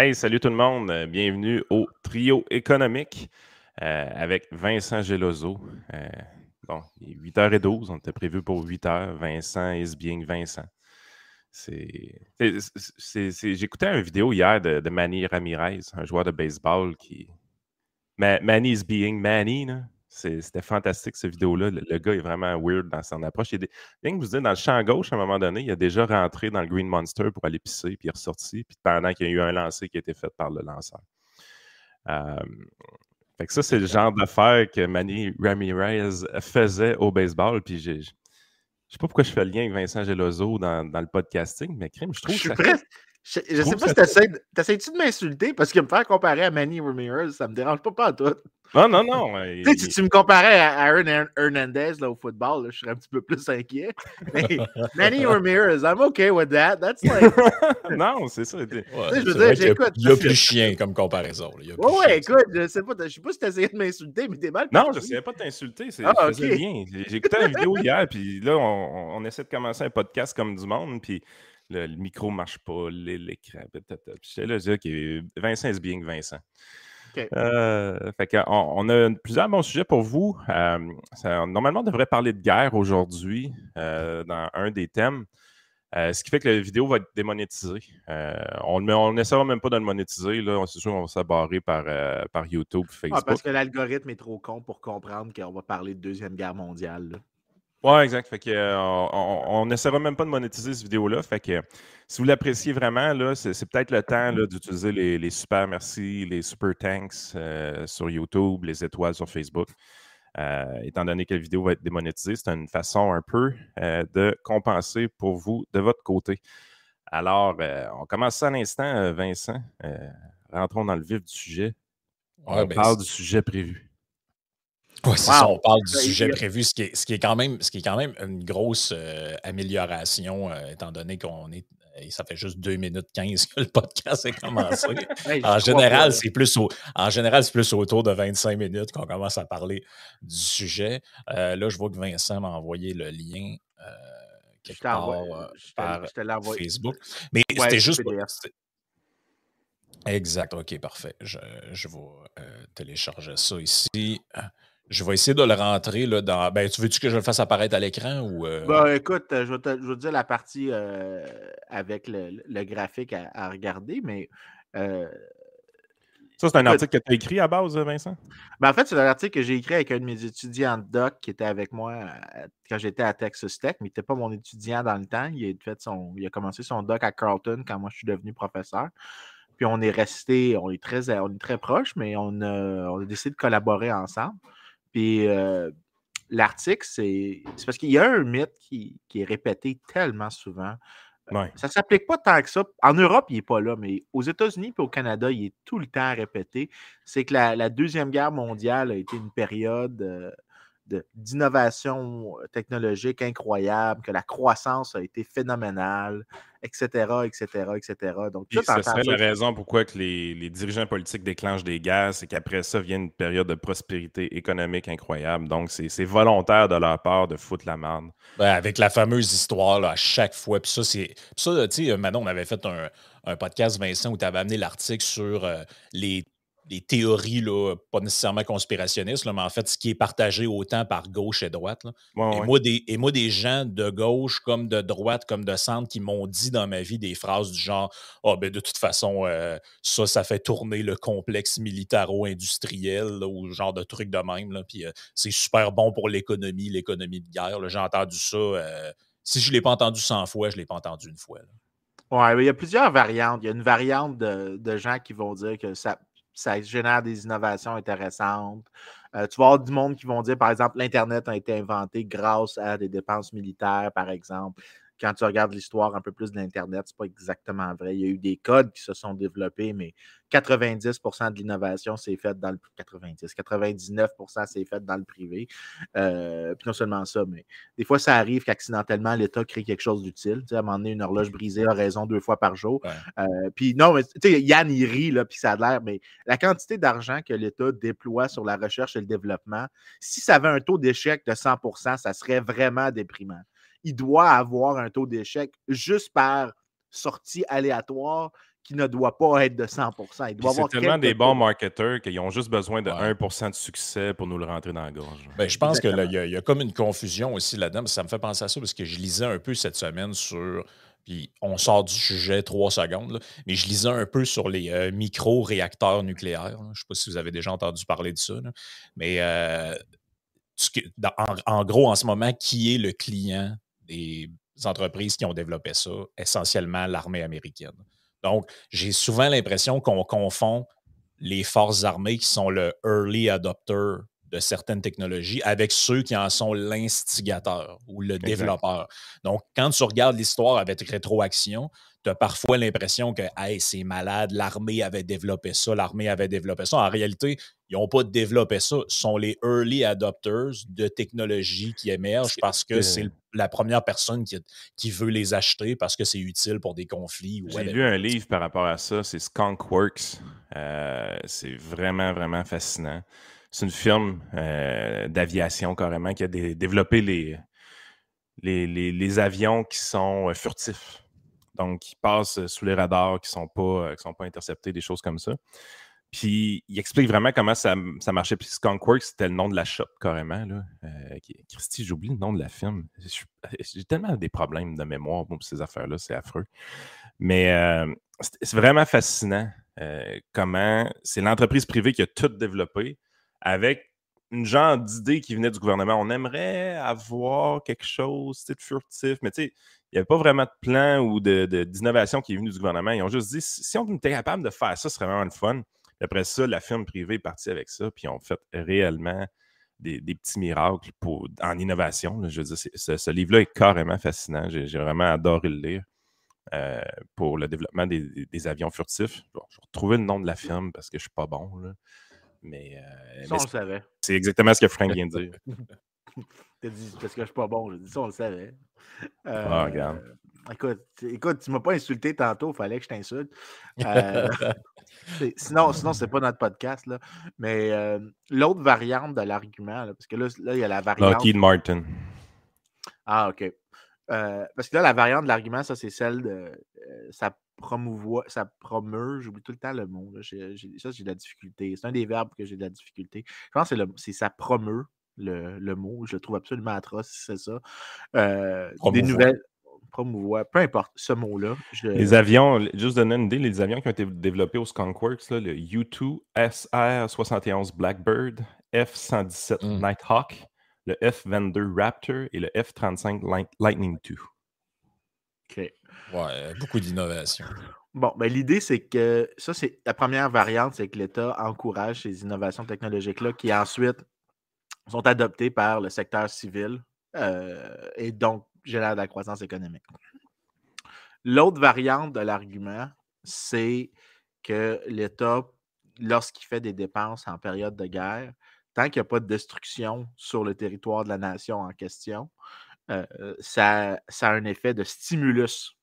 Hey, salut tout le monde. Euh, bienvenue au trio économique euh, avec Vincent Gelozo. Euh, bon, il est 8h12, on était prévu pour 8h. Vincent is being Vincent. J'écoutais une vidéo hier de, Manny Ramirez, un joueur de baseball qui. Manny is being Manny, là. C'était fantastique, cette vidéo-là. Le, gars est vraiment weird dans son approche. Il Rien que vous dites, dans le champ gauche, à un moment donné, il a déjà rentré dans le Green Monster pour aller pisser, puis il est ressorti, puis pendant qu'il y a eu un lancer qui a été fait par le lanceur. fait que ça, c'est le genre d'affaire que Manny Ramirez faisait au baseball, puis j'ai. Je sais pas pourquoi je fais le lien avec Vincent Gelozo dans, dans le podcasting, mais crime, je trouve je que ça... Je, je sais pas si t'essayes-tu de m'insulter? Parce que me faire comparer à Manny Ramirez, ça me dérange pas, pas à tout. Non, non, non. tu sais, si tu me comparais à Aaron Hernandez là, au football, là, je serais un petit peu plus inquiet. Mais Manny Ramirez, I'm okay with that. That's like. non, c'est ça. Ouais, je veux dire, j'écoute. Il y a plus chien comme comparaison. Oui, ouais, écoute, je sais pas, je sais pas si t'essayais de m'insulter, mais t'es mal. Non, je sais pas de t'insulter. Ah, ok. bien. J'ai écouté la vidéo hier, puis là, on, on, essaie de commencer un podcast comme du monde, puis le, micro ne marche pas, l'écran. J'étais là, je dis, OK, Vincent is being Vincent. Euh, fait on, a plusieurs bons sujets pour vous. Euh, normalement, on devrait parler de guerre aujourd'hui euh, dans un des thèmes. ce qui fait que la vidéo va être démonétisée. on n'essaiera même pas de le monétiser. C'est sûr qu'on va s'abarrer par, par YouTube, ah, Facebook. parce que l'algorithme est trop con pour comprendre qu'on va parler de Deuxième Guerre mondiale. Ouais, exact. Fait que, euh, on n'essaiera même pas de monétiser cette vidéo-là. Fait que si vous l'appréciez vraiment, là, c'est, peut-être le temps d'utiliser les, super merci, les super thanks euh, sur YouTube, les étoiles sur Facebook. Euh, étant donné que la vidéo va être démonétisée, c'est une façon un peu de compenser pour vous de votre côté. Alors, on commence ça à l'instant, Vincent. rentrons dans le vif du sujet. on ben, parle du sujet prévu. C'est ça, on parle du sujet prévu, ce qui est, ce qui est, quand, même, ce qui est quand même une grosse euh, amélioration, euh, étant donné qu'on est. Ça fait juste 2 minutes 15 que le podcast est commencé. en, général, c'est plus en général, c'est plus autour de 25 minutes qu'on commence à parler du sujet. Euh, là, je vois que Vincent m'a envoyé le lien quelque part par Facebook. Mais c'était juste. Exact, ok, parfait. Je, je vais télécharger ça ici. Je vais essayer de le rentrer là, dans. Ben, tu veux-tu que je le fasse apparaître à l'écran ou. Euh? Ben, écoute, je vais, te, je dire la partie euh, avec le, graphique à, regarder, mais. Euh, ça, c'est un article que tu as écrit à base, Vincent? Ben, en fait, c'est un article que j'ai écrit avec un de mes étudiants de doc qui était avec moi quand j'étais à Texas Tech, mais il n'était pas mon étudiant dans le temps. Il a, fait son, il a commencé son doc à Carlton quand moi je suis devenu professeur. Puis on est resté, on est très, on est très proches, mais on on a décidé de collaborer ensemble. Puis l'article, c'est parce qu'il y a un mythe qui, est répété tellement souvent. Ça ne s'applique pas tant que ça. En Europe, il n'est pas là, mais aux États-Unis et au Canada, il est tout le temps répété. C'est que la, Deuxième Guerre mondiale a été une période d'innovation technologique incroyable, que la croissance a été phénoménale, etc., etc., etc. Donc, ça serait la raison pourquoi que les, dirigeants politiques déclenchent des guerres, c'est qu'après ça vient une période de prospérité économique incroyable. Donc, c'est volontaire de leur part de foutre la merde. Ben, avec la fameuse histoire, à chaque fois. Puis ça, c'est. Ça, tu sais, Manon, on avait fait un, podcast, Vincent, où tu avais amené l'article sur euh, les des théories, là, pas nécessairement conspirationnistes, mais en fait, ce qui est partagé autant par gauche et droite. et, Moi, des, et moi, des gens de gauche comme de droite, comme de centre, qui m'ont dit dans ma vie des phrases du genre Ah, ben de toute façon, euh, ça, ça fait tourner le complexe militaro-industriel, ou genre de trucs de même. Puis euh, c'est super bon pour l'économie, l'économie de guerre. J'ai entendu ça. Euh, si je ne l'ai pas entendu 100 fois, je ne l'ai pas entendu une fois. Oui, il y a plusieurs variantes. Il y a une variante de, de gens qui vont dire que ça, ça génère des innovations intéressantes. Euh, tu vas du monde qui vont dire, par exemple, l'Internet a été inventé grâce à des dépenses militaires, par exemple quand tu regardes l'histoire un peu plus de l'Internet, ce n'est pas exactement vrai. Il y a eu des codes qui se sont développés, mais 90% de l'innovation s'est faite dans le 90, 99 s'est fait dans le privé. Euh, puis non seulement ça, mais des fois, ça arrive qu'accidentellement, l'État crée quelque chose d'utile. Tu sais, à un moment donné, une horloge brisée a raison deux fois par jour. Euh, puis non, mais tu sais, Yann, il rit, là, puis ça a l'air, mais la quantité d'argent que l'État déploie sur la recherche et le développement, si ça avait un taux d'échec de 100% ça serait vraiment déprimant il doit avoir un taux d'échec juste par sortie aléatoire qui ne doit pas être de 100% Il doit C'est tellement des bons marketeurs qu'ils ont juste besoin de 1% de succès pour nous le rentrer dans la gorge. Ben, je pense qu'il y, y, a comme une confusion aussi là-dedans. Ça me fait penser à ça parce que je lisais un peu cette semaine sur. Puis on sort du sujet trois secondes, mais je lisais un peu sur les euh, micro-réacteurs nucléaires. Je ne sais pas si vous avez déjà entendu parler de ça. Mais euh, en, gros, en ce moment, qui est le client des entreprises qui ont développé ça? Essentiellement l'armée américaine. Donc, j'ai souvent l'impression qu'on confond les forces armées qui sont le early adopter de certaines technologies avec ceux qui en sont l'instigateur ou le développeur. Donc, quand tu regardes l'histoire avec rétroaction, tu as parfois l'impression que hey, c'est malade, l'armée avait développé ça, l'armée avait développé ça. En réalité, ils n'ont pas développé ça. Ce sont les early adopters de technologies qui émergent parce que c'est la première personne qui, qui, veut les acheter parce que c'est utile pour des conflits. J'ai lu un livre par rapport à ça, c'est Skunkworks. Euh, c'est vraiment, vraiment fascinant. C'est une firme euh, d'aviation carrément qui a développé les, les, avions qui sont euh, furtifs. Donc, qui passent sous les radars, qui ne sont, pas, sont pas interceptés, des choses comme ça. Puis, il explique vraiment comment ça, marchait. Puis, Skunkworks, c'était le nom de la shop, carrément. Là. Euh, Christy, j'oublie le nom de la firme. J'ai tellement des problèmes de mémoire pour ces affaires-là, c'est affreux. Mais c'est vraiment fascinant comment c'est l'entreprise privée qui a tout développé avec une genre d'idée qui venait du gouvernement. On aimerait avoir quelque chose de furtif, mais tu sais, il n'y avait pas vraiment de plan ou d'innovation qui est venu du gouvernement. Ils ont juste dit si on était capable de faire ça, ce serait vraiment le fun. Après ça, la firme privée est partie avec ça, puis ils ont fait réellement des, petits miracles pour, en innovation. Je veux dire, ce, livre-là est carrément fascinant. J'ai vraiment adoré le lire. Euh, pour le développement des, avions furtifs. je vais retrouver le nom de la firme parce que je ne suis pas bon. Là. Mais, euh, ça, on le savait. C'est exactement ce que Frank vient de dire. T'as dit parce que je suis pas bon. J'ai dit ça, on le savait. ah, regarde. Euh, écoute, écoute, tu m'as pas insulté tantôt, il fallait que je t'insulte. Euh, sinon, sinon c'est pas notre podcast. Là. Mais l'autre variante de l'argument, parce que là, là, il y a la variante. Lockheed Martin. Ah, OK. parce que là, la variante de l'argument, ça, c'est celle de. ça promouvoir, ça promeut, j'oublie tout le temps le mot. Là. ça, j'ai de la difficulté. C'est un des verbes que j'ai de la difficulté. Je pense que c'est ça promeut le, le, mot. Je le trouve absolument atroce si c'est ça. Euh, des nouvelles. Promouvoir, peu importe ce mot-là. Les avions, juste donner une idée, les avions qui ont été développés au Skunkworks, là, le U2 SR-71 Blackbird, F-117 mmh. Nighthawk, le F-22 Raptor et le F-35 Lightning II. OK. Ouais, beaucoup d'innovation. Bon, ben, l'idée, c'est que ça, c'est la première variante, c'est que l'État encourage ces innovations technologiques-là qui ensuite sont adoptées par le secteur civil euh, et donc génèrent de la croissance économique. L'autre variante de l'argument, c'est que l'État, lorsqu'il fait des dépenses en période de guerre, tant qu'il n'y a pas de destruction sur le territoire de la nation en question, euh, ça, ça, a un effet de stimulus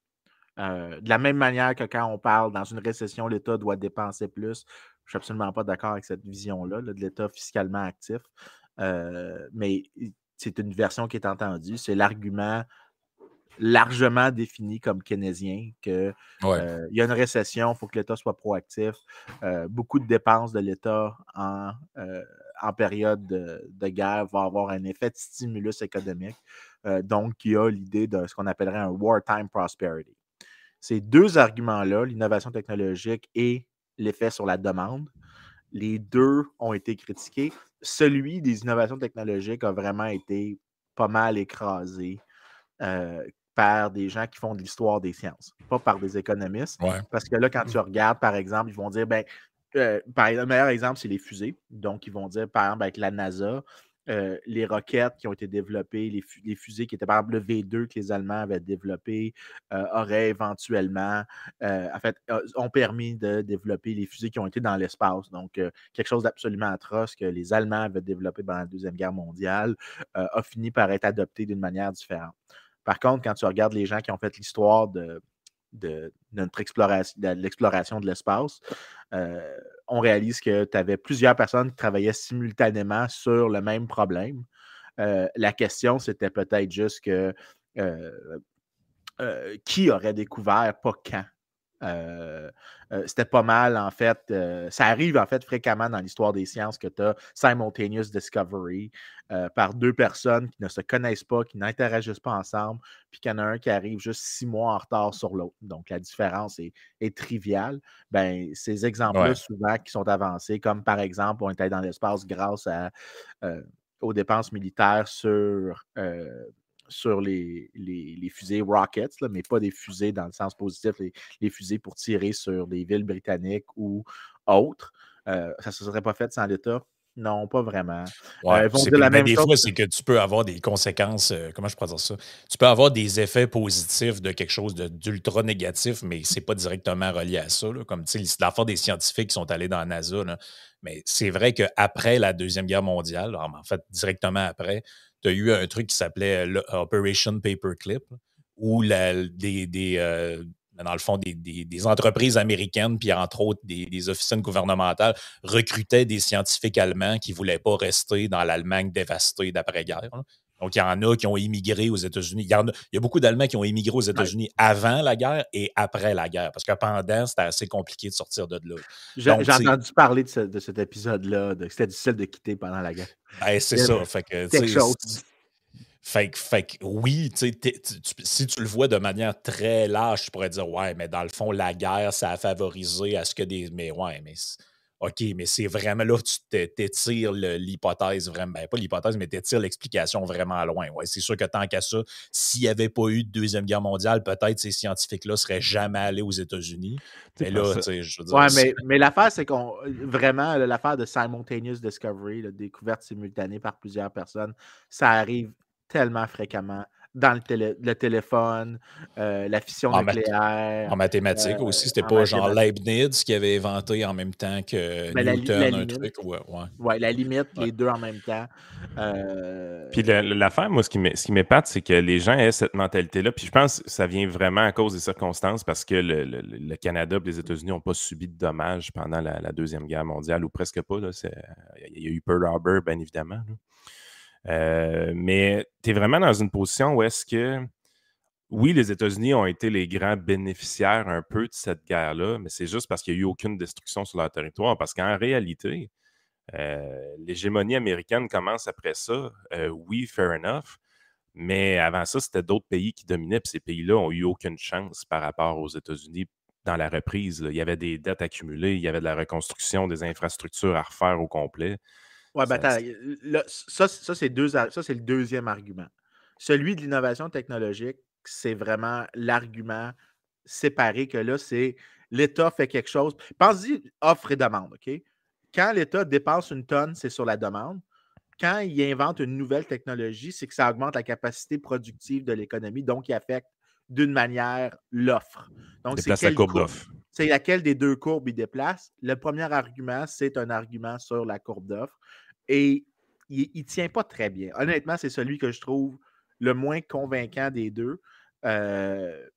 euh, de la même manière que quand on parle dans une récession, l'État doit dépenser plus. Je ne suis absolument pas d'accord avec cette vision-là de l'État fiscalement actif. Euh, mais c'est une version qui est entendue. C'est l'argument largement défini comme keynésien qu'il euh, y a une récession, il faut que l'État soit proactif. beaucoup de dépenses de l'État en, en, période de, de, guerre vont avoir un effet de stimulus économique. donc, il y a l'idée de ce qu'on appellerait un wartime prosperity. Ces deux arguments-là, l'innovation technologique et l'effet sur la demande, les deux ont été critiqués. Celui des innovations technologiques a vraiment été pas mal écrasé euh, par des gens qui font de l'histoire des sciences, pas par des économistes. Parce que là, quand tu regardes, par exemple, ils vont dire, ben, euh, le meilleur exemple, c'est les fusées. Donc, ils vont dire, par exemple, avec la NASA, euh, les roquettes qui ont été développées, les, fusées qui étaient par exemple le V2 que les Allemands avaient développé, euh, auraient éventuellement, euh, en fait, ont permis de développer les fusées qui ont été dans l'espace. Donc, quelque chose d'absolument atroce que les Allemands avaient développé pendant la Deuxième Guerre mondiale a fini par être adopté d'une manière différente. Par contre, quand tu regardes les gens qui ont fait l'histoire de, de, notre exploration, de l'exploration de l'espace, euh, on réalise que tu avais plusieurs personnes qui travaillaient simultanément sur le même problème. Euh, la question, c'était peut-être juste que euh, qui aurait découvert, pas quand? Euh, euh, c'était pas mal, en fait. Euh, ça arrive, en fait, fréquemment dans l'histoire des sciences que tu as simultaneous discovery par deux personnes qui ne se connaissent pas, qui n'interagissent pas ensemble, puis qu'il y en a un qui arrive juste six mois en retard sur l'autre. Donc, la différence est, triviale. Ben, ces exemples-là, souvent, qui sont avancés, comme par exemple, on était dans l'espace grâce à, aux dépenses militaires sur sur les, les, fusées Rockets, mais pas des fusées dans le sens positif, les, fusées pour tirer sur des villes britanniques ou autres. Euh, ça ne se serait pas fait sans l'État? Non, pas vraiment. Euh, la même des fois, c'est que tu peux avoir des conséquences, euh, comment je pourrais dire ça? Tu peux avoir des effets positifs de quelque chose d'ultra négatif, mais ce n'est pas directement relié à ça. Là, comme l'affaire des scientifiques qui sont allés dans la NASA. Mais c'est vrai qu'après la Deuxième Guerre mondiale, en fait, directement après, tu as eu un truc qui s'appelait Operation Paperclip, où des, euh, dans le fond, des, entreprises américaines, puis entre autres des, officines gouvernementales, recrutaient des scientifiques allemands qui ne voulaient pas rester dans l'Allemagne dévastée d'après-guerre. Donc, il y en a qui ont émigré aux États-Unis. Il, y, a beaucoup d'Allemands qui ont émigré aux États-Unis avant la guerre et après la guerre, parce que pendant, c'était assez compliqué de sortir de là. J'ai entendu parler de, cet épisode-là, que c'était difficile de quitter pendant la guerre. Ben, c'est ça. Fait que, quelque chose. Fait, que oui, si tu le vois de manière très large, tu pourrais dire Ouais, mais dans le fond, la guerre, ça a favorisé à ce que des. Mais ouais, mais OK, mais c'est vraiment là, tu t'étires l'hypothèse vraiment, ben, pas l'hypothèse, mais t'étires l'explication vraiment loin. Ouais, c'est sûr que tant qu'à ça, s'il n'y avait pas eu de Deuxième Guerre mondiale, peut-être ces scientifiques-là seraient jamais allés aux États-Unis. Mais là, tu sais, je veux dire. Ouais, mais, mais l'affaire, c'est qu'on. Vraiment, l'affaire de simultaneous discovery, la découverte simultanée par plusieurs personnes, ça arrive tellement fréquemment dans le, téléphone, euh, la fission nucléaire. en mathématiques euh, aussi, c'était pas genre Leibniz qui avait inventé en même temps que ben, Newton un truc. Ouais, ouais. la limite, les deux en même temps. Euh, puis l'affaire, moi, ce qui m'épate, c'est que les gens aient cette mentalité-là. Puis je pense que ça vient vraiment à cause des circonstances parce que le, Canada et les États-Unis n'ont pas subi de dommages pendant la, Deuxième Guerre mondiale ou presque pas. Il y a eu Pearl Harbor, bien évidemment. Euh, mais tu es vraiment dans une position où est-ce que, oui, les États-Unis ont été les grands bénéficiaires un peu de cette guerre-là, mais c'est juste parce qu'il n'y a eu aucune destruction sur leur territoire. Parce qu'en réalité, euh, l'hégémonie américaine commence après ça. Euh, oui, fair enough. Mais avant ça, c'était d'autres pays qui dominaient, puis ces pays-là n'ont eu aucune chance par rapport aux États-Unis dans la reprise. Il y avait des dettes accumulées, il y avait de la reconstruction des infrastructures à refaire au complet. Ouais, ben attends, ça, ça c'est le deuxième argument. Celui de l'innovation technologique, c'est vraiment l'argument séparé que là, c'est l'État fait quelque chose. Pense-y offre et demande, OK? Quand l'État dépense une tonne, c'est sur la demande. Quand il invente une nouvelle technologie, c'est que ça augmente la capacité productive de l'économie, donc il affecte d'une manière l'offre. Donc, c'est la courbe d'offre. C'est laquelle des deux courbes il déplace? Le premier argument, c'est un argument sur la courbe d'offre. Et il ne tient pas très bien. Honnêtement, c'est celui que je trouve le moins convaincant des deux. Euh,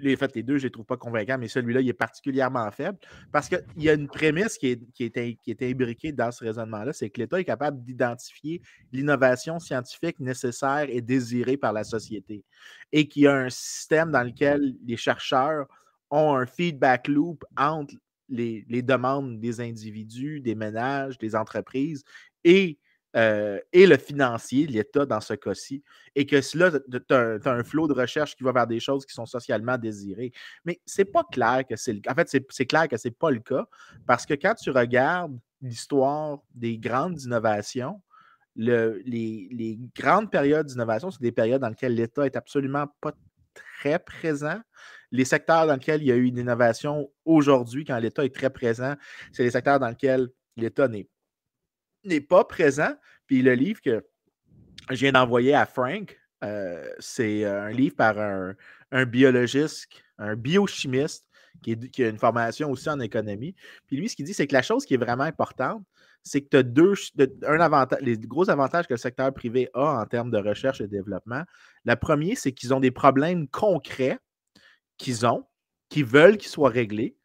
les, fait, les deux, je ne les trouve pas convaincants, mais celui-là, il est particulièrement faible parce qu'il y a une prémisse qui est, qui est, qui est imbriquée dans ce raisonnement-là, c'est que l'État est capable d'identifier l'innovation scientifique nécessaire et désirée par la société et qu'il y a un système dans lequel les chercheurs ont un feedback loop entre les, les, demandes des individus, des ménages, des entreprises et, et le financier, l'État dans ce cas-ci, et que là, tu as, un flot de recherche qui va vers des choses qui sont socialement désirées. Mais c'est pas clair que c'est le cas. En fait, c'est clair que c'est pas le cas, parce que quand tu regardes l'histoire des grandes innovations, le, les, les, grandes périodes d'innovation, c'est des périodes dans lesquelles l'État est absolument pas très présent. Les secteurs dans lesquels il y a eu une innovation aujourd'hui, quand l'État est très présent, c'est les secteurs dans lesquels l'État n'est n'est pas présent. Puis le livre que je viens d'envoyer à Frank, euh, c'est un livre par un, biologiste, un biochimiste qui, a une formation aussi en économie. Puis lui, ce qu'il dit, c'est que la chose qui est vraiment importante, c'est que tu as deux, un avantage, les gros avantages que le secteur privé a en termes de recherche et développement. Le premier, c'est qu'ils ont des problèmes concrets qu'ils ont, qui veulent qu'ils soient réglés.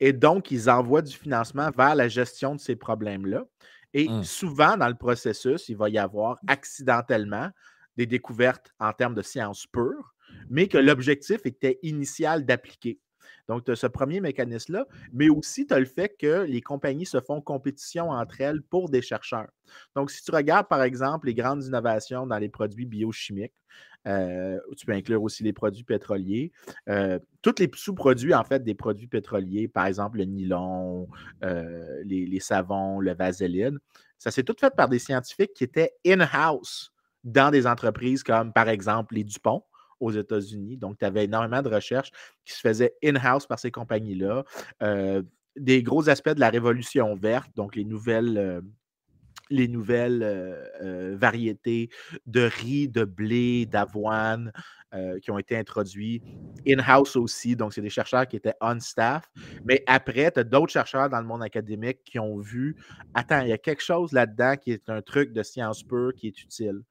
Et donc, ils envoient du financement vers la gestion de ces problèmes-là. Et mmh. souvent, dans le processus, il va y avoir accidentellement des découvertes en termes de sciences pures, mais que l'objectif était initial d'appliquer. Donc, tu as ce premier mécanisme-là, mais aussi tu as le fait que les compagnies se font compétition entre elles pour des chercheurs. Donc, si tu regardes, par exemple, les grandes innovations dans les produits biochimiques, euh, tu peux inclure aussi les produits pétroliers. Euh, tous les sous-produits, en fait, des produits pétroliers, par exemple le nylon, euh, les, savons, le vaseline, ça s'est tout fait par des scientifiques qui étaient in-house dans des entreprises comme, par exemple, les Dupont aux États-Unis. Donc, tu avais énormément de recherches qui se faisaient in-house par ces compagnies-là. des gros aspects de la révolution verte, donc les nouvelles les nouvelles euh, euh, variétés de riz, de blé, d'avoine euh, qui ont été introduits in-house aussi. Donc, c'est des chercheurs qui étaient on-staff. Mais après, tu as d'autres chercheurs dans le monde académique qui ont vu attends, il y a quelque chose là-dedans qui est un truc de science pure qui est utile.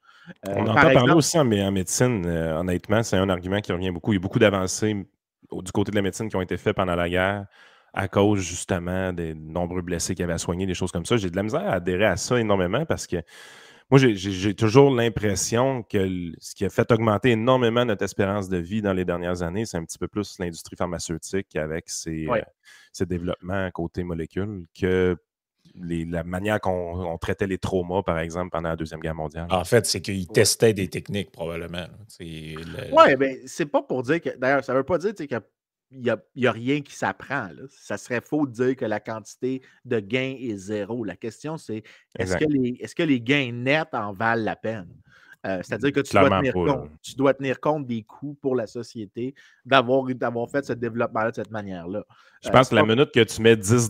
On entend parler aussi en, médecine, honnêtement, c'est un argument qui revient beaucoup. Il y a beaucoup d'avancées du côté de la médecine qui ont été faites pendant la guerre à cause justement des nombreux blessés qui avaient à soigner, des choses comme ça. J'ai de la misère à adhérer à ça énormément parce que moi, j'ai toujours l'impression que ce qui a fait augmenter énormément notre espérance de vie dans les dernières années, c'est un petit peu plus l'industrie pharmaceutique avec ses, euh, développements côté molécules que la manière qu'on traitait les traumas, par exemple, pendant la Deuxième Guerre mondiale. En fait, c'est qu'ils testaient des techniques, probablement. Oui, mais ben, c'est pas pour dire que. D'ailleurs, ça veut pas dire que il n'y a, rien qui s'apprend. Ça serait faux de dire que la quantité de gains est zéro. La question, c'est est-ce que, les, est que les gains nets en valent la peine? Euh, c'est-à-dire que tu dois, tenir compte, tu dois, tenir compte, des coûts pour la société d'avoir fait ce développement de cette manière-là. Je euh, pense que la minute que tu mets 10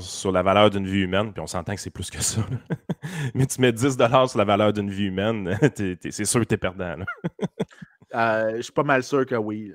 sur la valeur d'une vie humaine, puis on s'entend que c'est plus que ça, mais tu mets 10 sur la valeur d'une vie humaine, c'est sûr que tu es perdant. Euh, je suis pas mal sûr que oui.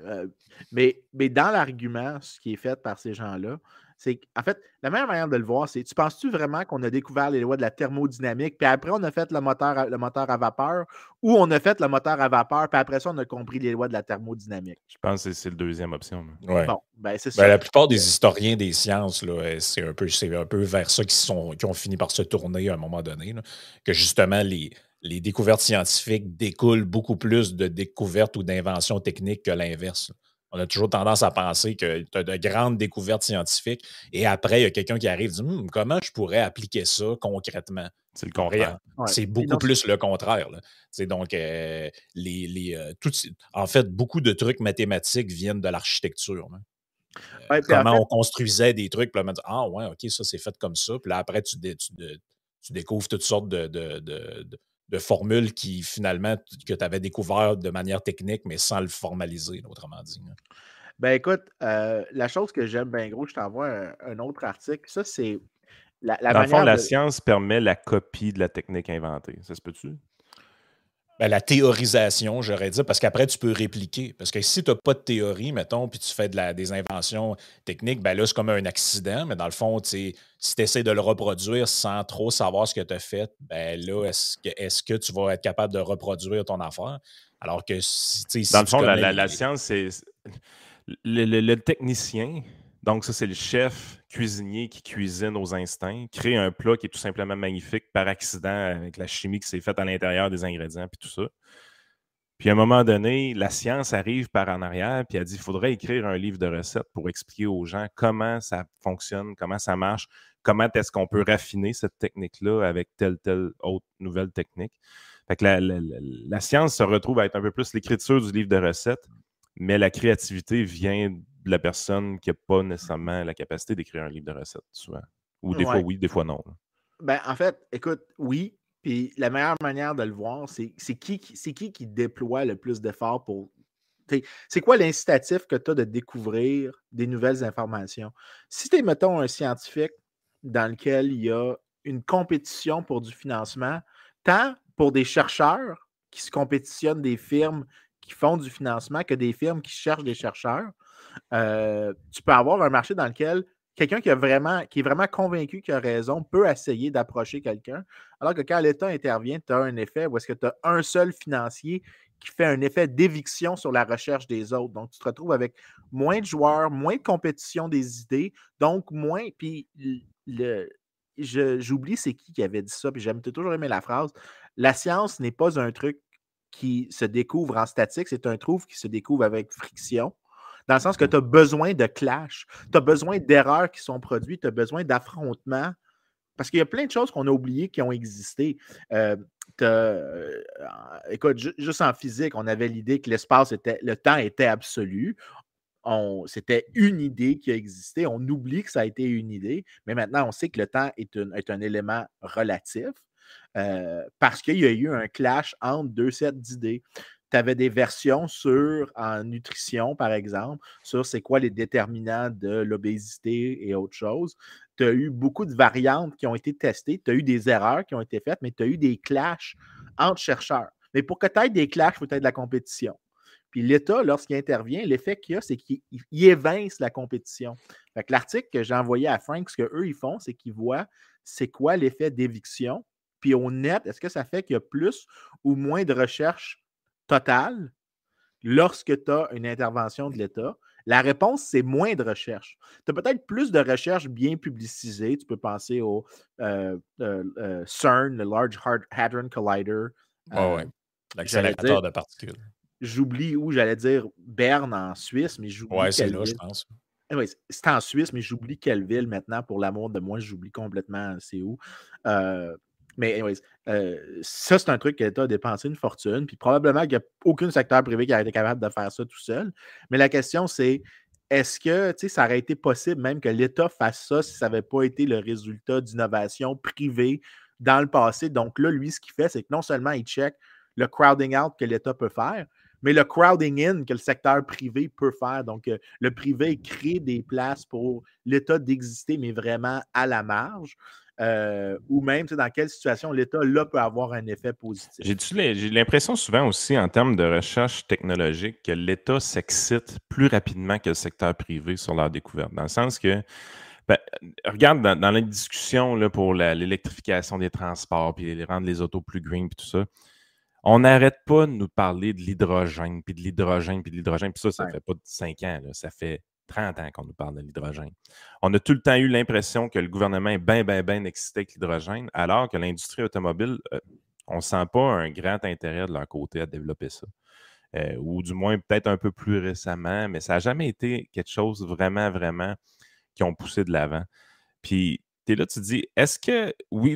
Mais, mais dans l'argument, ce qui est fait par ces gens-là, c'est en fait, la meilleure manière de le voir, c'est tu penses-tu vraiment qu'on a découvert les lois de la thermodynamique, puis après on a fait le moteur, à, le moteur à vapeur, ou on a fait le moteur à vapeur, puis après ça, on a compris les lois de la thermodynamique? Je pense que c'est la deuxième option. Bon, ben c'est ben, la plupart des historiens des sciences, euh, c'est un, peu, un peu vers ça qui, sont, qui ont fini par se tourner à un moment donné, que justement les les découvertes scientifiques découlent beaucoup plus de découvertes ou d'inventions techniques que l'inverse. On a toujours tendance à penser que tu as de grandes découvertes scientifiques et après, il y a quelqu'un qui arrive et dit hum, comment je pourrais appliquer ça concrètement? C'est le contraire. C'est beaucoup plus le contraire. C'est donc euh, les, euh, en fait, beaucoup de trucs mathématiques viennent de l'architecture. Euh, comment on construisait des trucs, puis là, on dit Ah ouais, ok, ça c'est fait comme ça. Puis là, après, tu, tu, découvres toutes sortes de de formules qui, finalement, que tu avais découvert de manière technique, mais sans le formaliser, autrement dit. Ben écoute, euh, la chose que j'aime bien gros, je t'envoie un, autre article. Ça, c'est la, la Dans le fond, la science permet la copie de la technique inventée. Ça se peut-tu? Ben, la théorisation, j'aurais dit, parce qu'après, tu peux répliquer. Parce que si tu n'as pas de théorie, mettons, puis tu fais de la, des inventions techniques, ben là, c'est comme un accident, mais dans le fond, si tu essaies de le reproduire sans trop savoir ce que tu as fait, ben là, est-ce que, est que tu vas être capable de reproduire ton affaire? Alors que si, Dans le fond, la, science, c'est. le technicien, donc, ça, c'est le chef cuisinier qui cuisine aux instincts, crée un plat qui est tout simplement magnifique par accident avec la chimie qui s'est faite à l'intérieur des ingrédients puis tout ça. Puis à un moment donné, la science arrive par en arrière, puis elle dit il faudrait écrire un livre de recettes pour expliquer aux gens comment ça fonctionne, comment ça marche, comment est-ce qu'on peut raffiner cette technique-là avec telle, telle autre nouvelle technique. Fait que la, la science se retrouve à être un peu plus l'écriture du livre de recettes, mais la créativité vient la personne qui n'a pas nécessairement la capacité d'écrire un livre de recettes, souvent. Ou des fois oui, des fois non. Ben, en fait, écoute, oui. Puis la meilleure manière de le voir, c'est qui, qui qui déploie le plus d'efforts pour. C'est quoi l'incitatif que tu as de découvrir des nouvelles informations? Si tu es, mettons, un scientifique dans lequel il y a une compétition pour du financement, tant pour des chercheurs qui se compétitionnent des firmes qui font du financement que des firmes qui cherchent des chercheurs, euh, tu peux avoir un marché dans lequel quelqu'un qui, vraiment, qui est vraiment convaincu qu'il a raison peut essayer d'approcher quelqu'un, alors que quand l'État intervient, tu as un effet où est-ce que tu as un seul financier qui fait un effet d'éviction sur la recherche des autres. Donc, tu te retrouves avec moins de joueurs, moins de compétition des idées, donc moins. Puis, le, j'oublie c'est qui qui avait dit ça, puis j'aime toujours aimé la phrase. La science n'est pas un truc qui se découvre en statique, c'est un truc qui se découvre avec friction. Dans le sens que tu as besoin de clash, tu as besoin d'erreurs qui sont produites, tu as besoin d'affrontements. Parce qu'il y a plein de choses qu'on a oubliées qui ont existé. Euh, euh, écoute, juste en physique, on avait l'idée que l'espace était, le temps était absolu. C'était une idée qui a existé. On oublie que ça a été une idée, mais maintenant, on sait que le temps est, un élément relatif euh, parce qu'il y a eu un clash entre deux sets d'idées. Tu avais des versions sur en nutrition, par exemple, sur c'est quoi les déterminants de l'obésité et autre chose. Tu as eu beaucoup de variantes qui ont été testées, tu as eu des erreurs qui ont été faites, mais tu as eu des clashs entre chercheurs. Mais pour que tu aies des clashs, il faut être de la compétition. Puis l'État, lorsqu'il intervient, l'effet qu'il a, c'est qu'il évince la compétition. l'article que j'ai envoyé à Frank, ce qu'eux, ils font, c'est qu'ils voient c'est quoi l'effet d'éviction. Puis au net, est-ce que ça fait qu'il y a plus ou moins de recherche totale lorsque tu as une intervention de l'État? La réponse, c'est moins de recherche. Tu as peut-être plus de recherche bien publicisée. Tu peux penser au euh, euh, euh, CERN, le Large Hadron Collider. Oh, oui, l'accélérateur de particules. J'oublie où j'allais dire Berne en Suisse, mais j'oublie. Oui, c'est là, je pense. c'est en Suisse, mais j'oublie quelle ville maintenant. Pour l'amour de moi, j'oublie complètement c'est où. Mais, euh, ça, c'est un truc que l'État a dépensé une fortune. Puis probablement qu'il n'y a aucun secteur privé qui a été capable de faire ça tout seul. Mais la question, c'est est-ce que ça aurait été possible même que l'État fasse ça si ça n'avait pas été le résultat d'innovation privée dans le passé? Donc là, lui, ce qu'il fait, c'est que non seulement il check le crowding out que l'État peut faire, mais le crowding in que le secteur privé peut faire. Donc, euh, le privé crée des places pour l'État d'exister, mais vraiment à la marge. Euh, ou même dans quelle situation l'État là peut avoir un effet positif. J'ai l'impression souvent aussi en termes de recherche technologique que l'État s'excite plus rapidement que le secteur privé sur leur découverte. Dans le sens que, ben, regarde dans, la discussion là, pour l'électrification des transports, puis rendre les autos plus green, puis tout ça, on n'arrête pas de nous parler de l'hydrogène, puis de l'hydrogène, puis de l'hydrogène, puis ça, ça ne fait pas cinq ans, ça fait 30 ans qu'on nous parle de l'hydrogène. On a tout le temps eu l'impression que le gouvernement est bien, bien, bien excité avec l'hydrogène, alors que l'industrie automobile, euh, on ne sent pas un grand intérêt de leur côté à développer ça. Euh, ou du moins peut-être un peu plus récemment, mais ça n'a jamais été quelque chose vraiment, vraiment qui ont poussé de l'avant. Puis, tu es là, tu dis, est-ce que, oui,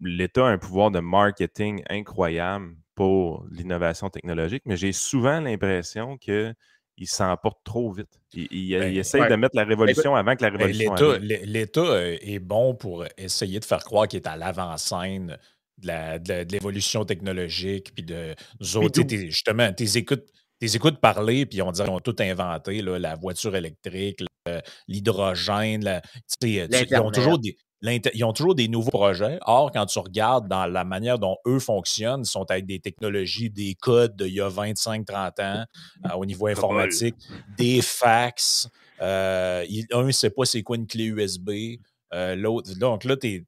l'État a un pouvoir de marketing incroyable pour l'innovation technologique, mais j'ai souvent l'impression que il s'emporte trop vite. Il, ben, essaye de mettre la révolution avant que la ben, révolution arrive. L'État euh, est bon pour essayer de faire croire qu'il est à l'avant-scène de l'évolution technologique, puis de justement, tes écoutes, tes écoutes parler, puis on dirait qu'ils ont tout inventé, la voiture électrique, l'hydrogène, ils ont toujours des ils ont toujours des nouveaux projets. Or, quand tu regardes dans la manière dont eux fonctionnent, ils sont avec des technologies, des codes d'il y a 25-30 ans euh, au niveau informatique, des fax. Euh, un ne sait pas c'est quoi une clé USB. Euh, l'autre, donc là, t'es,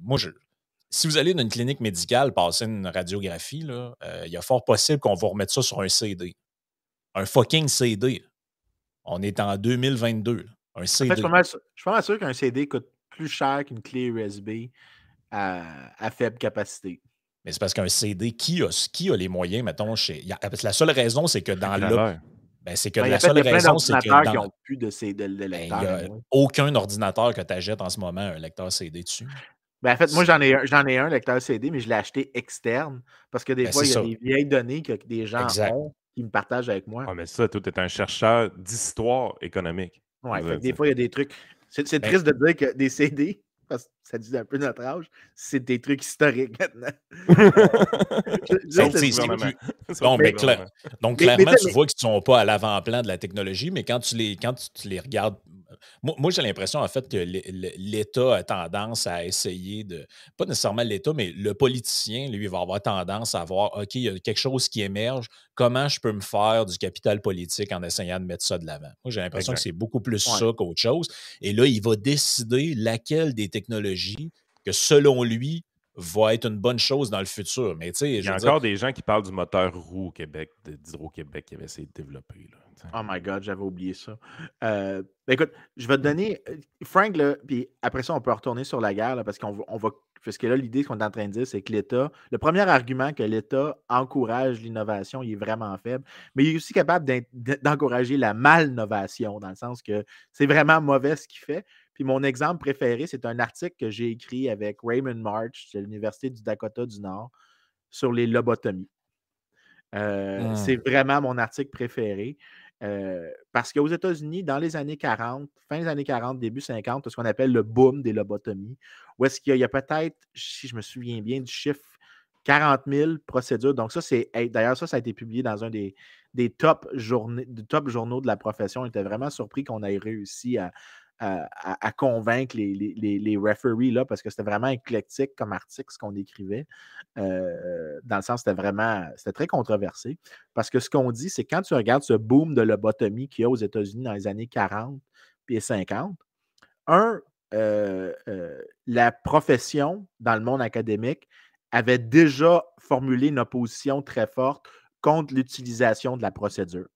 moi, je, si vous allez dans une clinique médicale passer une radiographie, là, il y a fort possible qu'on va remettre ça sur un CD. Un fucking CD. On est en 2022. Un CD. je suis pas mal sûr qu'un CD coûte plus cher qu'une clé USB à, faible capacité. Mais c'est parce qu'un CD, qui a, qui a les moyens, mettons, chez. la seule raison, c'est que dans le. Ben, c'est que ben, la seule raison, c'est que. Dans, qui ont plus de, CD, de ben, il n'y a aucun ordinateur que tu achètes en ce moment un lecteur CD dessus. Ben, en fait, moi, j'en ai, un, j'en ai un lecteur CD, mais je l'ai acheté externe parce que des fois, il y a des vieilles données que des gens ont qui me partagent avec moi. Ah, mais ça, tout est un chercheur d'histoire économique. Oui, des fois, il y a des trucs. C'est ben triste de dire que des CD, parce que ça dit un peu notre âge, c'est des trucs historiques maintenant. donc, clairement, tu vois qu'ils ne sont pas à l'avant-plan de la technologie, mais quand tu les, quand tu les regardes moi, j'ai l'impression, en fait, que l'État a tendance à essayer de. Pas nécessairement l'État, mais le politicien, lui, va avoir tendance à voir OK, il y a quelque chose qui émerge. Comment je peux me faire du capital politique en essayant de mettre ça de l'avant? Moi, j'ai l'impression que c'est beaucoup plus ça qu'autre chose. Et là, il va décider laquelle des technologies que, selon lui, va être une bonne chose dans le futur. Mais, il y a encore des gens qui parlent du moteur roux au Québec, d'Hydro-Québec, qui avait essayé de développer. Oh my God, j'avais oublié ça. Euh, ben écoute, je vais te donner. Euh, Frank, là, puis après ça, on peut retourner sur la guerre, parce qu'on on va Parce que là, l'idée qu'on est en train de dire, c'est que l'État, le premier argument que l'État encourage l'innovation, il est vraiment faible, mais il est aussi capable d'encourager la malnovation, dans le sens que c'est vraiment mauvais ce qu'il fait. Puis mon exemple préféré, c'est un article que j'ai écrit avec Raymond March de l'Université du Dakota du Nord sur les lobotomies. Euh, c'est mmh. vraiment mon article préféré. Euh, parce qu'aux États-Unis, dans les années 40, fin des années 40, début 50, ce qu'on appelle le boom des lobotomies, où est-ce qu'il y a, peut-être, si je me souviens bien du chiffre, 40 000 procédures. Donc, ça, c'est. D'ailleurs, ça, ça a été publié dans un des, top, top journaux de la profession. On était vraiment surpris qu'on ait réussi à, à, convaincre les, referees là, parce que c'était vraiment éclectique comme article ce qu'on écrivait. Euh, dans le sens, c'était vraiment c'était très controversé. Parce que ce qu'on dit, c'est quand tu regardes ce boom de lobotomie qu'il y a aux États-Unis dans les années 40 et 50, un, euh, euh, la profession dans le monde académique avait déjà formulé une opposition très forte contre l'utilisation de la procédure.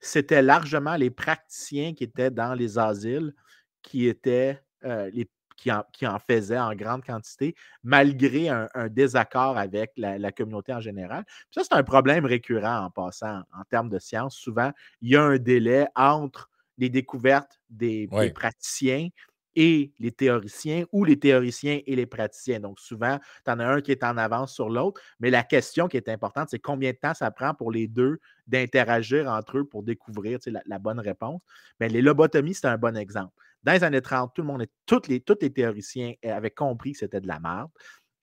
C'était largement les praticiens qui étaient dans les asiles qui étaient les qui en, qui en, faisaient en grande quantité, malgré un, désaccord avec la, communauté en général. ça, c'est un problème récurrent en passant en termes de science. Souvent, il y a un délai entre les découvertes des, praticiens et les théoriciens ou les théoriciens et les praticiens. Donc, souvent, tu en as un qui est en avance sur l'autre, mais la question qui est importante, c'est combien de temps ça prend pour les deux d'interagir entre eux pour découvrir la, la, bonne réponse. Mais les lobotomies, c'est un bon exemple. Dans les années 30, tout le monde, tous les, tous les théoriciens avaient compris que c'était de la merde.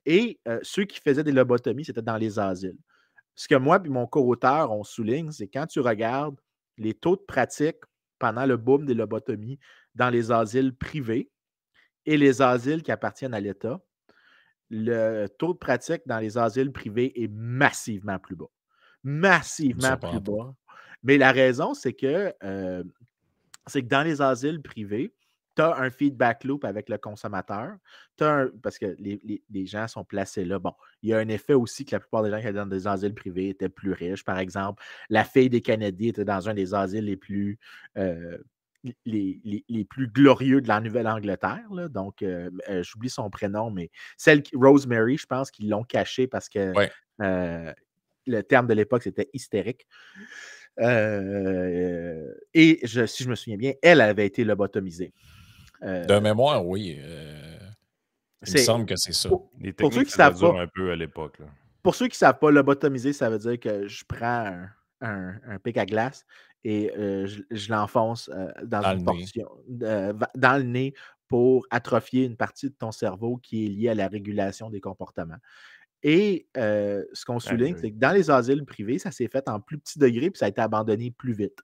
Et euh, ceux qui faisaient des lobotomies, c'était dans les asiles. Ce que moi et mon co-auteur, on souligne, c'est quand tu regardes les taux de pratique pendant le boom des lobotomies dans les asiles privés et les asiles qui appartiennent à l'État, le taux de pratique dans les asiles privés est massivement plus bas. Massivement plus bas. Mais la raison, c'est que, euh, c'est que dans les asiles privés, tu as un feedback loop avec le consommateur. parce que les, gens sont placés là. Bon, il y a un effet aussi que la plupart des gens qui étaient dans des asiles privés étaient plus riches. Par exemple, la fille des Canadiens était dans un des asiles les plus. Euh, les, plus glorieux de la Nouvelle-Angleterre. Donc, euh, euh, j'oublie son prénom, mais celle qui, Rosemary, je pense qu'ils l'ont cachée parce que le terme de l'époque, c'était hystérique. et si je me souviens bien, elle avait été lobotomisée. Euh, de mémoire, oui. Euh, il me semble que c'est ça. Pour, ceux qui savent pas, un peu à l'époque. Pour ceux qui ne savent pas, lobotomiser, ça veut dire que je prends un, pic à glace et euh, je, l'enfonce dans, une portion, dans le nez pour atrophier une partie de ton cerveau qui est liée à la régulation des comportements. Et ce qu'on souligne, c'est que dans les asiles privés, ça s'est fait en plus petit degré, puis ça a été abandonné plus vite.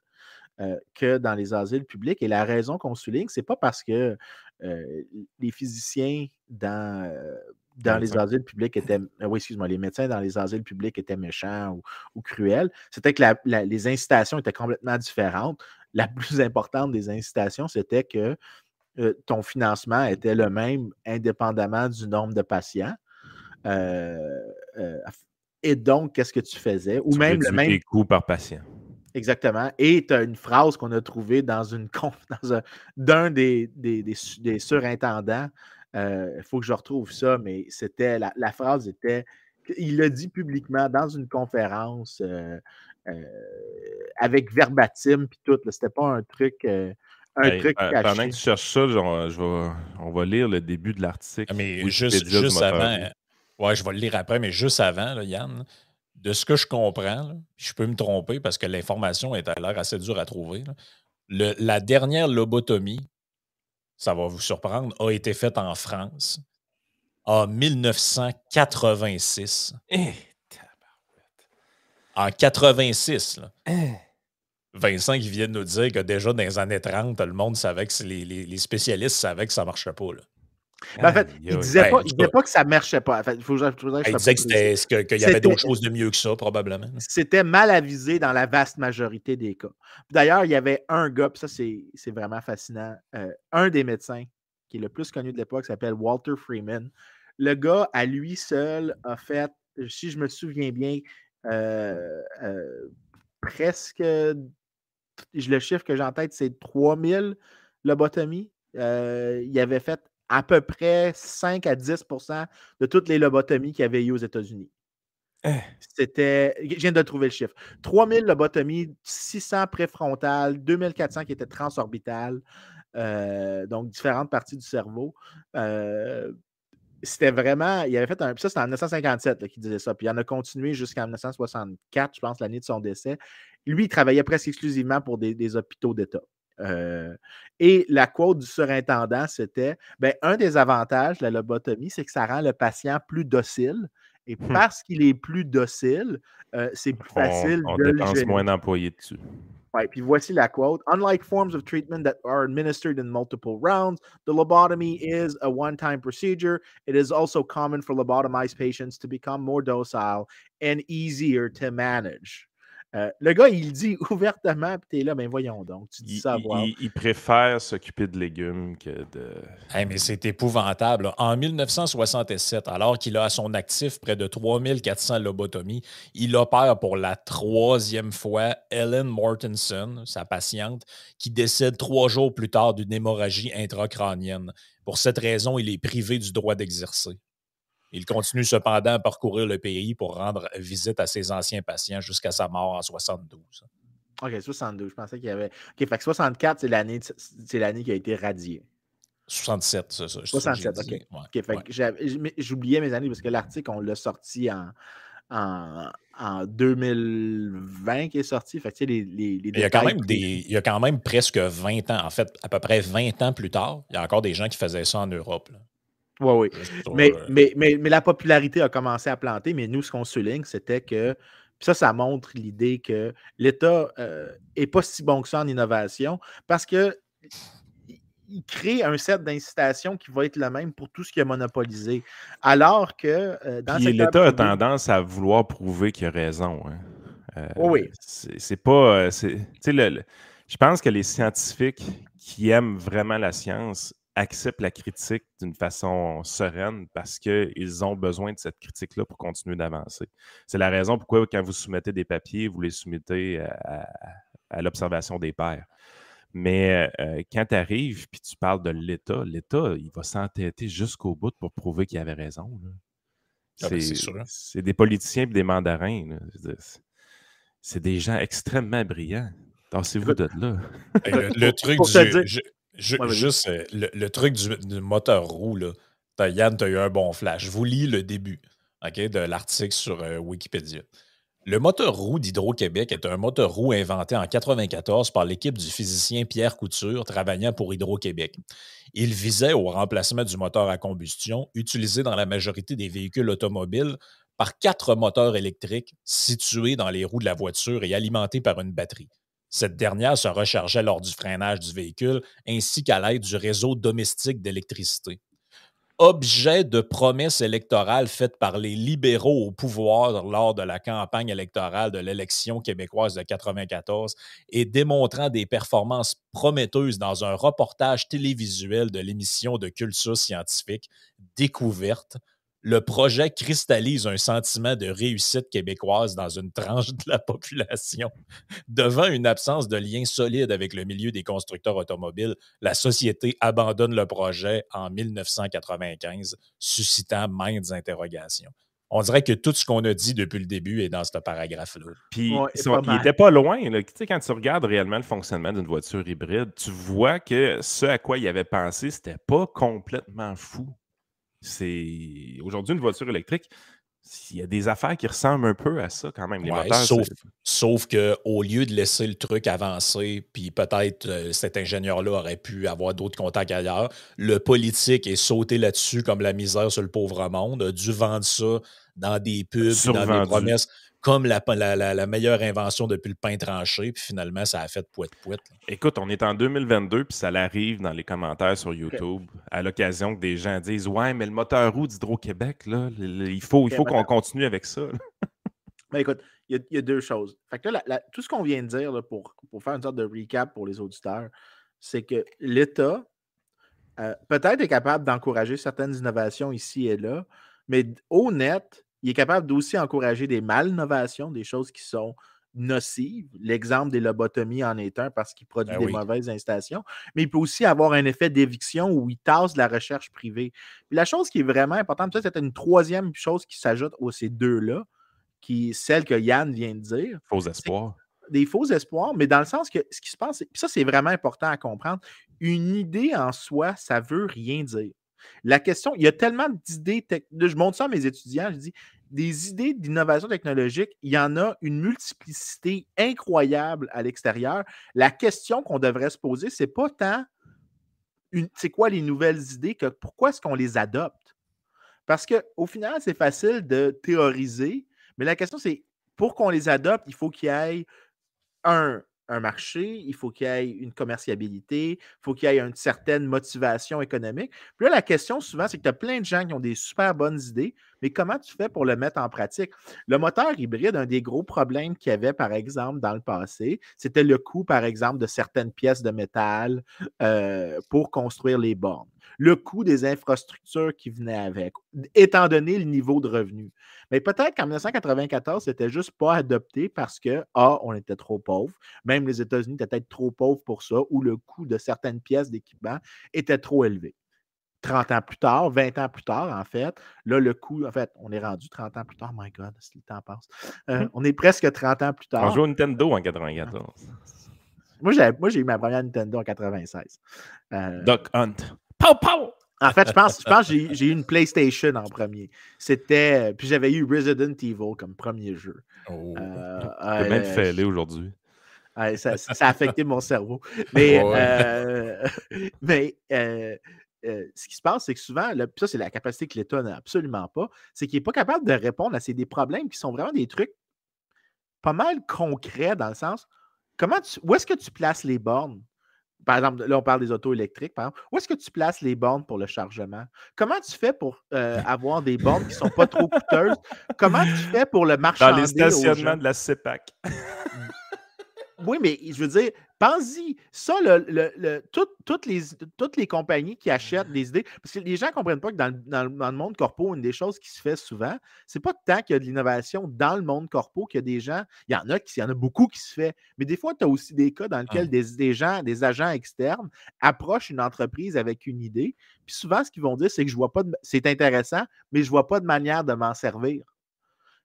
Euh, que dans les asiles publics. Et la raison qu'on souligne, c'est pas parce que euh, les physiciens dans, euh, dans les asiles publics étaient. oui, excuse-moi, les médecins dans les asiles publics étaient méchants ou, cruels. C'était que les incitations étaient complètement différentes. La plus importante des incitations, c'était que ton financement était le même indépendamment du nombre de patients. et donc, qu'est-ce que tu faisais? Ou même le même. coûts par patient. Exactement. Et tu as une phrase qu'on a trouvée dans une dans d'un des, des, surintendants. Il euh, faut que je retrouve ça, mais c'était la, phrase était. Il l'a dit publiquement dans une conférence euh, euh, avec verbatim puis tout. C'était pas un truc. un truc caché. Pendant que tu cherches ça, je on va lire le début de l'article. Ah, mais juste, juste avant. Ouais, je vais le lire après, mais juste avant, Yann, de ce que je comprends, je peux me tromper parce que l'information est à l'air assez dure à trouver. la dernière lobotomie, ça va vous surprendre, a été faite en France en 1986. Eh, en 86, eh. Vincent qui vient de nous dire que déjà dans les années 30, le monde savait que les, les, spécialistes savaient que ça ne marchait pas. Là. Ben, en fait, il ne disait, pas, disait pas que ça ne marchait pas. En fait, faut, il disait qu'il y avait d'autres choses de mieux que ça, probablement. C'était mal avisé dans la vaste majorité des cas. D'ailleurs, il y avait un gars, puis ça, c'est vraiment fascinant. Euh, un des médecins qui est le plus connu de l'époque s'appelle Walter Freeman. Le gars, à lui seul, a fait, si je me souviens bien, euh, euh, presque. Le chiffre que j'ai en tête, c'est 3000 lobotomies. il avait fait à peu près 5 à 10% de toutes les lobotomies qu'il y avait eu aux États-Unis. Eh. C'était, je viens de trouver le chiffre, 3000 lobotomies, 600 préfrontales, 2400 qui étaient transorbitales, euh, donc différentes parties du cerveau. Euh, c'était vraiment, il avait fait un, ça c'était en 1957 qu'il disait ça, puis il en a continué jusqu'en 1964, je pense, l'année de son décès. Lui, il travaillait presque exclusivement pour des hôpitaux d'État. Euh, et la quote du surintendant, c'était ben, un des avantages de la lobotomie, c'est que ça rend le patient plus docile. Et hum. parce qu'il est plus docile, euh, c'est plus facile on, on de dépense moins d'employés dessus. Ouais, puis voici la quote. Unlike forms of treatment that are administered in multiple rounds, the lobotomy is a one time procedure. It is also common for lobotomized patients to become more docile and easier to manage. Euh, le gars, il dit ouvertement, puis t'es là, ben voyons donc, tu dis ça à voir. Il, préfère s'occuper de légumes que de. mais c'est épouvantable. En 1967, alors qu'il a à son actif près de 3400 lobotomies, il opère pour la troisième fois Ellen Mortensen, sa patiente, qui décède trois jours plus tard d'une hémorragie intracrânienne. Pour cette raison, il est privé du droit d'exercer. Il continue cependant à parcourir le pays pour rendre visite à ses anciens patients jusqu'à sa mort en 72. OK, 72. Je pensais qu'il y avait. OK, fait que 64, c'est l'année, c'est l'année qui a été radiée. 67, c'est ça. 67, OK. OK, fait que j'oubliais mes années parce que l'article, on l'a sorti en, en, en, 2020 qui est sorti. Fait que, les, les, il, y a quand même des, il y a quand même presque 20 ans. En fait, à peu près 20 ans plus tard, il y a encore des gens qui faisaient ça en Europe. Là. Oui, oui. Mais, mais, mais, mais, la popularité a commencé à planter, mais nous, ce qu'on souligne, c'était que ça, ça montre l'idée que l'État n'est euh, pas si bon que ça en innovation parce que il crée un set d'incitations qui va être le même pour tout ce qui est monopolisé. Alors que euh, dans L'État a tendance à vouloir prouver qu'il a raison. Hein. Euh, oui. C'est pas. Le, je pense que les scientifiques qui aiment vraiment la science acceptent la critique d'une façon sereine parce qu'ils ont besoin de cette critique-là pour continuer d'avancer. C'est la raison pourquoi, quand vous soumettez des papiers, vous les soumettez à, l'observation des pairs. Mais euh, quand tu arrives et tu parles de l'État, l'État, il va s'entêter jusqu'au bout pour prouver qu'il avait raison. Ah, ben, c'est des politiciens et des mandarins. C'est des gens extrêmement brillants. Tassez-vous de là. le, truc du, juste euh, le, truc du, moteur roue, là. Yann, tu as eu un bon flash. Je vous lis le début de l'article sur euh, Wikipédia. Le moteur roue d'Hydro-Québec est un moteur roue inventé en 1994 par l'équipe du physicien Pierre Couture travaillant pour Hydro-Québec. Il visait au remplacement du moteur à combustion utilisé dans la majorité des véhicules automobiles par quatre moteurs électriques situés dans les roues de la voiture et alimentés par une batterie. Cette dernière se rechargeait lors du freinage du véhicule ainsi qu'à l'aide du réseau domestique d'électricité. Objet de promesses électorales faites par les libéraux au pouvoir lors de la campagne électorale de l'élection québécoise de 1994 et démontrant des performances prometteuses dans un reportage télévisuel de l'émission de culture scientifique Découverte, le projet cristallise un sentiment de réussite québécoise dans une tranche de la population. Devant une absence de lien solide avec le milieu des constructeurs automobiles, la société abandonne le projet en 1995, suscitant maintes interrogations. On dirait que tout ce qu'on a dit depuis le début est dans ce paragraphe-là. Puis, il n'était pas loin. Tu sais, quand tu regardes réellement le fonctionnement d'une voiture hybride, tu vois que ce à quoi il avait pensé, c'était pas complètement fou c'est aujourd'hui une voiture électrique. Il y a des affaires qui ressemblent un peu à ça quand même. Les sauf, sauf qu'au lieu de laisser le truc avancer, puis peut-être euh, cet ingénieur-là aurait pu avoir d'autres contacts ailleurs, le politique est sauté là-dessus comme la misère sur le pauvre monde, a dû vendre ça dans des pubs, dans des promesses comme la, la, meilleure invention depuis le pain tranché, puis finalement, ça a fait poète-poète. Écoute, on est en 2022, puis ça arrive dans les commentaires sur YouTube, à l'occasion que des gens disent Ouais, mais le moteur roue d'Hydro-Québec, là, il faut, il faut qu'on continue avec ça. Ben, écoute, il y, a deux choses. Fait que tout ce qu'on vient de dire pour, pour faire une sorte de recap pour les auditeurs, c'est que l'État, euh, peut-être est capable d'encourager certaines innovations ici et là, mais au net, il est capable d'aussi encourager des mal-innovations, des choses qui sont nocive. L'exemple des lobotomies en est un parce qu'il produit Ben des oui. mauvaises installations, mais il peut aussi avoir un effet d'éviction où il tasse la recherche privée. Puis la chose qui est vraiment importante, ça, c'est une troisième chose qui s'ajoute aux ces deux-là, qui est celle que Yann vient de dire Faux espoir. des faux espoirs, mais dans le sens que ce qui se passe, puis ça, c'est vraiment important à comprendre. Une idée en soi, ça veut rien dire. La question, il y a tellement d'idées, je montre ça à mes étudiants, je dis, des idées d'innovation technologique, il y en a une multiplicité incroyable à l'extérieur. La question qu'on devrait se poser, c'est pas tant c'est quoi les nouvelles idées que pourquoi est-ce qu'on les adopte? Parce qu'au final, c'est facile de théoriser, mais la question, c'est pour qu'on les adopte, il faut qu'il y ait un, un marché, il faut qu'il y ait une commerciabilité, il faut qu'il y ait une certaine motivation économique. Puis là, la question souvent, c'est que tu as plein de gens qui ont des super bonnes idées, mais comment tu fais pour le mettre en pratique? Le moteur hybride, un des gros problèmes qu'il y avait, par exemple, dans le passé, c'était le coût, par exemple, de certaines pièces de métal euh, pour construire les bornes. Le coût des infrastructures qui venaient avec, étant donné le niveau de revenu. Mais peut-être qu'en 1994, c'était juste pas adopté parce que, A, on était trop pauvres. Même les États-Unis étaient peut-être trop pauvres pour ça, ou le coût de certaines pièces d'équipement était trop élevé. 30 ans plus tard, 20 ans plus tard, en fait, là, le coût, en fait, on est rendu 30 ans plus tard, my God, si le temps passe. Euh, on est presque 30 ans plus On tard. joue au Nintendo en 94. Moi, j'ai eu ma première Nintendo en 96. Euh, Doc Hunt. Pow, pow! En fait, je pense, je pense que j'ai eu une PlayStation en premier. C'était. Puis j'avais eu Resident Evil comme premier jeu. Oh. Euh, euh, fêlé aujourd'hui. Ouais, ça, ça a affecté mon cerveau. Mais, Ouais. euh, mais euh, ce qui se passe, c'est que souvent, là, ça, c'est la capacité que l'État n'a absolument pas, c'est qu'il n'est pas capable de répondre à ces des problèmes qui sont vraiment des trucs pas mal concrets dans le sens comment tu, où est-ce que tu places les bornes? Par exemple, là, on parle des autos électriques, par exemple. Où est-ce que tu places les bornes pour le chargement? Comment tu fais pour euh, avoir des bornes qui ne sont pas trop coûteuses? Comment tu fais pour le Dans marchander les aux stationnements gens? de la CEPAC. Oui, mais je veux dire, pense-y. Ça, le, le- le- tout- toutes, les, toutes les compagnies qui achètent des idées, parce que les gens ne comprennent pas que dans, le- dans le- dans le monde corpo, une des choses qui se fait souvent, c'est pas tant qu'il y a de l'innovation dans le monde corpo qu'il y a des gens, il y en a qui, il y en a beaucoup qui se fait, mais des fois, tu as aussi des cas dans lesquels des, des gens, des agents externes approchent une entreprise avec une idée, puis souvent, ce qu'ils vont dire, c'est que je vois pas de, c'est intéressant, mais je vois pas de manière de m'en servir.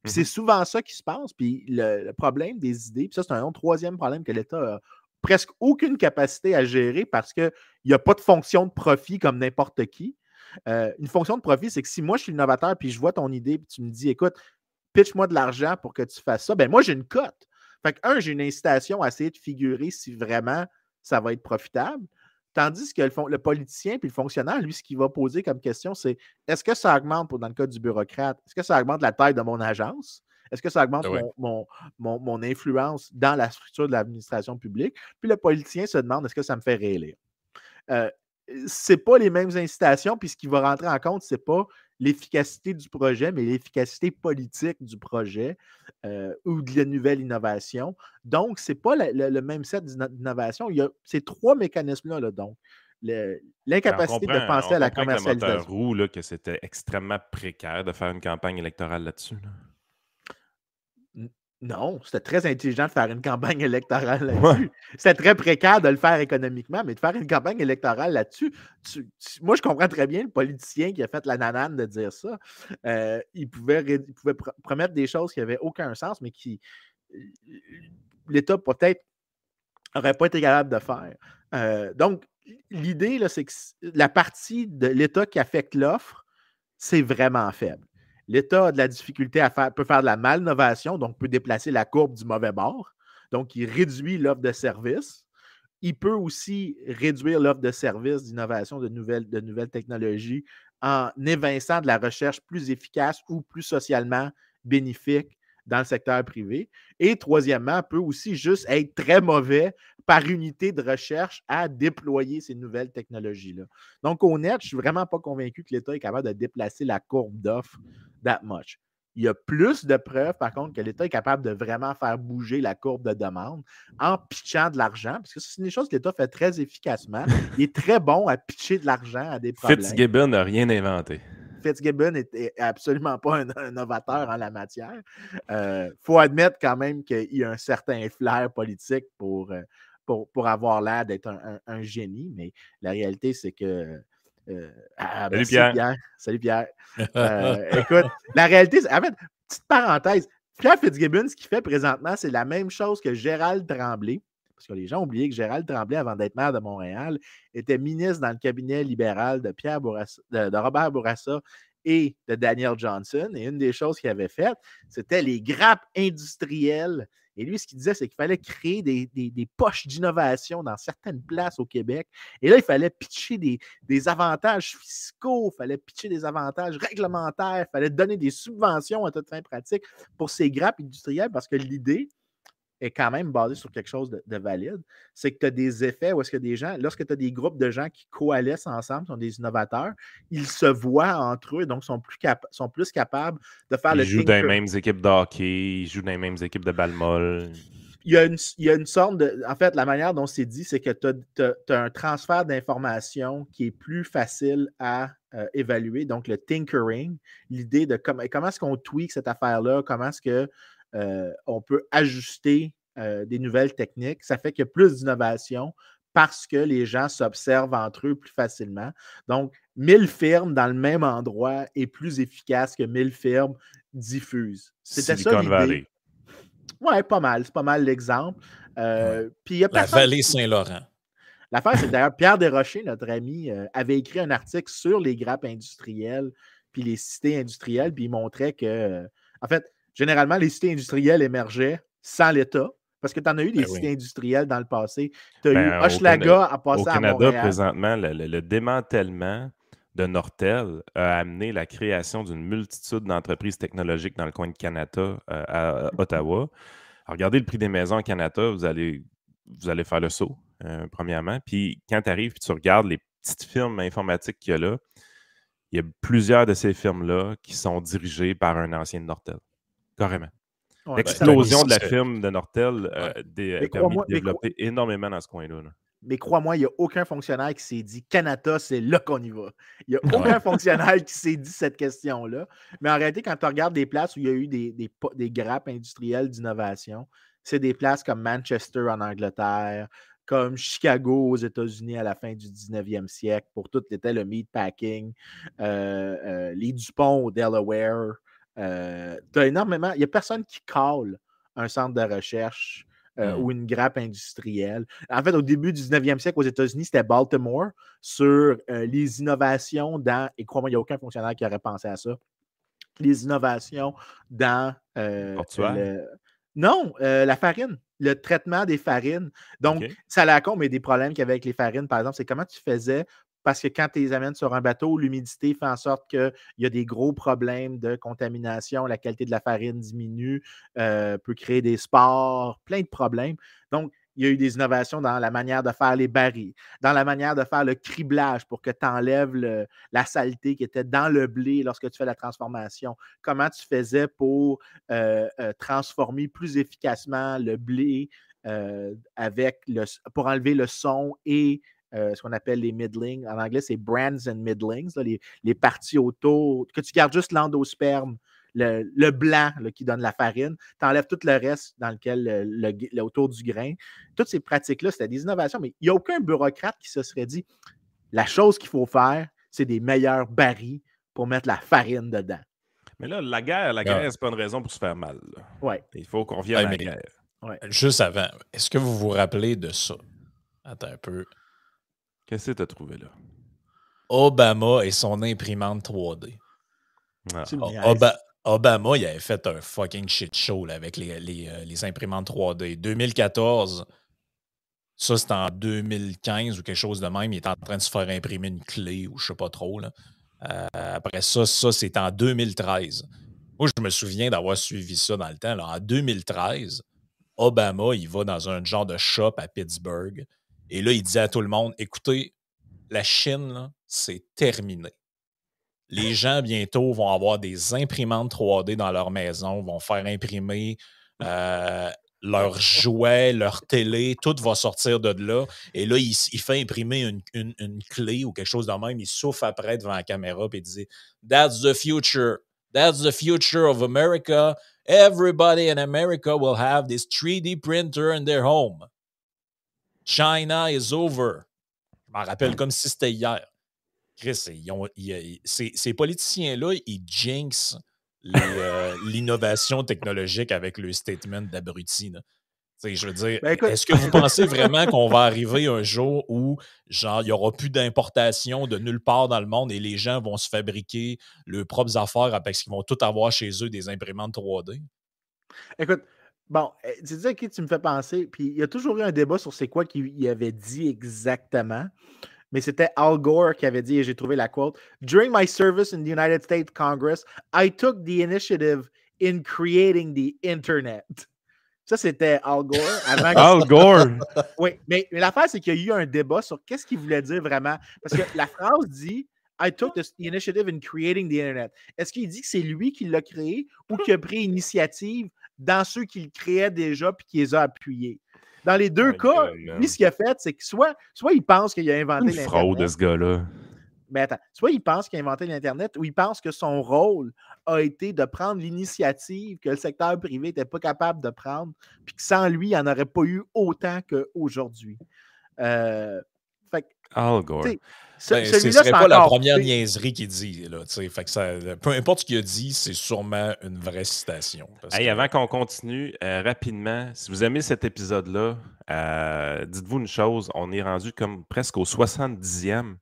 Puis c'est souvent ça qui se passe. Puis le, le problème des idées, puis ça, c'est un autre troisième problème que l'État a presque aucune capacité à gérer parce qu'il n'y a pas de fonction de profit comme n'importe qui. Euh, une fonction de profit, c'est que si moi je suis innovateur puis je vois ton idée puis tu me dis écoute, pitch-moi de l'argent pour que tu fasses ça, ben moi j'ai une cote. Fait que, un, j'ai une incitation à essayer de figurer si vraiment ça va être profitable. Tandis que le, politicien puis le fonctionnaire, lui, ce qu'il va poser comme question, c'est est-ce que ça augmente, pour, dans le cas du bureaucrate, est-ce que ça augmente la taille de mon agence? Est-ce que ça augmente Ah ouais. mon, mon- mon- mon influence dans la structure de l'administration publique? Puis le politicien se demande est-ce que ça me fait réélire? Euh, c'est pas les mêmes incitations, puis ce qui va rentrer en compte, c'est pas l'efficacité du projet, mais l'efficacité politique du projet euh, ou de la nouvelle innovation. Donc, c'est pas la- le, le même set d'innovation. Il y a ces trois mécanismes-là, là, donc. Ben, L'incapacité de penser à la commercialisation. roux, là, que c'était extrêmement précaire de faire une campagne électorale là-dessus. là. Non, c'était très intelligent de faire une campagne électorale là-dessus. C'était très précaire de le faire économiquement, mais de faire une campagne électorale là-dessus, moi, je comprends très bien le politicien qui a fait la nanane de dire ça. Euh, il, pouvait, ré- il pouvait pr- promettre des choses qui n'avaient aucun sens, mais qui euh, l'État peut-être n'aurait pas été capable de faire. Euh, donc, l'idée, c'est que la partie de l'État qui affecte l'offre, c'est vraiment faible. L'État a de la difficulté à faire, peut faire de la malnovation, donc peut déplacer la courbe du mauvais bord. Donc, il réduit l'offre de services. Il peut aussi réduire l'offre de services, d'innovation, de nouvelles, technologies en évinçant de la recherche plus efficace ou plus socialement bénéfique dans le secteur privé. Et troisièmement, peut aussi juste être très mauvais par unité de recherche à déployer ces nouvelles technologies-là. Donc, net, je ne suis vraiment pas convaincu que l'État est capable de déplacer la courbe d'offres that much. Il y a plus de preuves, par contre, que l'État est capable de vraiment faire bouger la courbe de demande en pitchant de l'argent, parce que c'est des choses que l'État fait très efficacement. Il est très bon à pitcher de l'argent à des problèmes. Fitzgibbon n'a rien inventé. Fitzgibbon n'est absolument pas un, novateur en la matière. Il euh, faut admettre quand même qu'il y a un certain flair politique pour, euh, pour, avoir l'air d'être un, génie, mais la réalité, c'est que. Euh, ah, Salut, Pierre. Salut Pierre. écoute, la réalité, en fait, petite parenthèse, Pierre Fitzgibbon, ce qu'il fait présentement, c'est la même chose que Gérald Tremblay parce que les gens ont oublié que Gérald Tremblay, avant d'être maire de Montréal, était ministre dans le cabinet libéral de, Pierre de, Robert Bourassa et de Daniel Johnson. Et une des choses qu'il avait faites, c'était les grappes industrielles. Et lui, ce qu'il disait, c'est qu'il fallait créer des, poches d'innovation dans certaines places au Québec. Et là, il fallait pitcher des, des avantages fiscaux, il fallait pitcher des avantages réglementaires, il fallait donner des subventions à toute fin pratique pour ces grappes industrielles parce que l'idée, est quand même basé sur quelque chose de, valide, c'est que tu as des effets où est-ce que des gens, lorsque tu as des groupes de gens qui coalescent ensemble, sont des innovateurs, ils se voient entre eux, donc sont plus, sont plus capables de faire le. Ils jouent dans les mêmes équipes de hockey, ils jouent dans les mêmes équipes de balle molle. Il y, a une, il y a une sorte de. En fait, la manière dont c'est dit, c'est que tu as, un transfert d'informations qui est plus facile à euh, évaluer. Donc, le tinkering, l'idée de comment est-ce qu'on tweak cette affaire-là, comment est-ce que euh, on peut ajuster euh, des nouvelles techniques. Ça fait qu'il y a plus d'innovation parce que les gens s'observent entre eux plus facilement. Donc, 1000 firmes dans le même endroit est plus efficace que 1000 firmes diffusent. C'était ça l'idée. Oui, pas mal. C'est pas mal l'exemple. Euh, La vallée Saint-Laurent. L'affaire, c'est d'ailleurs Pierre Desrochers, notre ami, avait écrit un article sur les grappes industrielles puis les cités industrielles, puis il montrait que, en fait, généralement, les cités industrielles émergeaient sans l'État. Parce que tu en as eu des ben cités industrielles dans le passé. Tu as eu ben, Hochelaga à passer au Canada, présentement, le, démantèlement de Nortel a amené la création d'une multitude d'entreprises technologiques dans le coin de Canada, euh, à Ottawa. regardez le prix des maisons au Canada, vous allez, vous allez faire le saut, euh, premièrement. Puis quand tu arrives et tu regardes les petites firmes informatiques qu'il y a là, il y a plusieurs de ces firmes-là qui sont dirigées par un ancien de Nortel. Carrément. Ben, L'explosion de la firme de Nortel euh, a permis de développer énormément dans ce coin-là. Mais crois-moi, il n'y a aucun fonctionnaire qui s'est dit Canada, c'est là qu'on y va. Il n'y a aucun fonctionnaire qui s'est dit cette question-là. Mais en réalité, quand tu regardes des places où il y a eu des, des, grappes industrielles d'innovation, c'est des places comme Manchester en Angleterre, comme Chicago aux États-Unis à la fin du 19e siècle, pour tout était le meatpacking, euh, euh, les Dupont au Delaware, euh, énormément. Il n'y a personne qui colle un centre de recherche euh, mmh. ou une grappe industrielle. En fait, au début du 19e siècle, aux États-Unis, c'était Baltimore sur euh, les innovations dans, et crois-moi, il n'y a aucun fonctionnaire qui aurait pensé à ça, les innovations dans Non, la farine, le traitement des farines. Donc, ça la con, mais des problèmes qu'il y avait avec les farines, par exemple, c'est comment tu faisais parce que quand tu les amènes sur un bateau, l'humidité fait en sorte qu'il y a des gros problèmes de contamination, la qualité de la farine diminue, euh, peut créer des spores, plein de problèmes. Donc, il y a eu des innovations dans la manière de faire les barils, dans la manière de faire le criblage pour que tu enlèves la saleté qui était dans le blé lorsque tu fais la transformation. Comment tu faisais pour euh, euh, transformer plus efficacement le blé avec pour enlever le son et euh, ce qu'on appelle les middlings. En anglais, c'est brands and middlings, les, parties autour, que tu gardes juste l'endosperme, le, blanc qui donne la farine, tu enlèves tout le reste dans lequel le, autour du grain. Toutes ces pratiques-là, c'était des innovations, mais il n'y a aucun bureaucrate qui se serait dit la chose qu'il faut faire, c'est des meilleurs barils pour mettre la farine dedans. Mais là, la guerre, la guerre, c'est pas une raison pour se faire mal. Ouais. Il faut qu'on vienne à la guerre. Juste avant, est-ce que vous vous rappelez de ça? Attends un peu. Qu'est-ce que tu as trouvé là? Obama et son imprimante 3D. Ah. Obama, il avait fait un fucking shit show avec les, euh, les, imprimantes 3D. 2014, ça c'était en 2015 ou quelque chose de même. Il était en train de se faire imprimer une clé ou je sais pas trop. Là. Euh, après ça, ça c'est en 2013. Moi, je me souviens d'avoir suivi ça dans le temps. Là. En 2013, Obama, il va dans un genre de shop à Pittsburgh et là, il disait à tout le monde écoutez, la Chine, c'est terminé. Les gens, bientôt, vont avoir des imprimantes 3D dans leur maison, vont faire imprimer euh, leurs jouets, leur télé, tout va sortir de là. Et là, il, fait imprimer une, clé ou quelque chose de même. Il souffle après devant la caméra et il dit That's the future. That's the future of America. Everybody in America will have this 3D printer in their home. China is over. Je m'en rappelle comme si c'était hier. Chris, ces, politiciens-là, ils jinxent euh, l'innovation technologique avec le statement d'abruti. Je veux dire, ben, est-ce que vous pensez vraiment qu'on va arriver un jour où, genre, il n'y aura plus d'importation de nulle part dans le monde et les gens vont se fabriquer leurs propres affaires parce qu'ils vont tout avoir chez eux des imprimantes 3D? Écoute, bon, eh, tu dis qui tu me fais penser, puis il y a toujours eu un débat sur c'est quoi qu'il avait dit exactement mais c'était Al Gore qui avait dit, et j'ai trouvé la quote During my service in the United States Congress, I took the initiative in creating the Internet. Ça, c'était Al Gore. Al Gore! oui, mais, l'affaire, c'est qu'il y a eu un débat sur qu'est-ce qu'il voulait dire vraiment. Parce que la phrase dit I took the initiative in creating the Internet. Est-ce qu'il dit que c'est lui qui l'a créé ou qu'il a pris initiative dans ceux qu'il créait déjà puis qui les a appuyés? Dans les deux cas, lui, ce qu'il a fait, c'est que soit, soit il pense qu'il a inventé l'Internet. fraude de ce gars-là. Mais attends, soit il pense qu'il a inventé l'Internet ou il pense que son rôle a été de prendre l'initiative que le secteur privé n'était pas capable de prendre, puis que sans lui, il n'y en aurait pas eu autant qu'aujourd'hui. Euh, fait, Al Gore. Ce, ben, ce serait pas la première niaiserie qu'il dit. Là, fait que ça, peu importe ce qu'il a dit, c'est sûrement une vraie citation. Avant qu'on continue, euh, rapidement, si vous aimez cet épisode-là, euh, dites-vous une chose, on est rendu comme presque au 70e.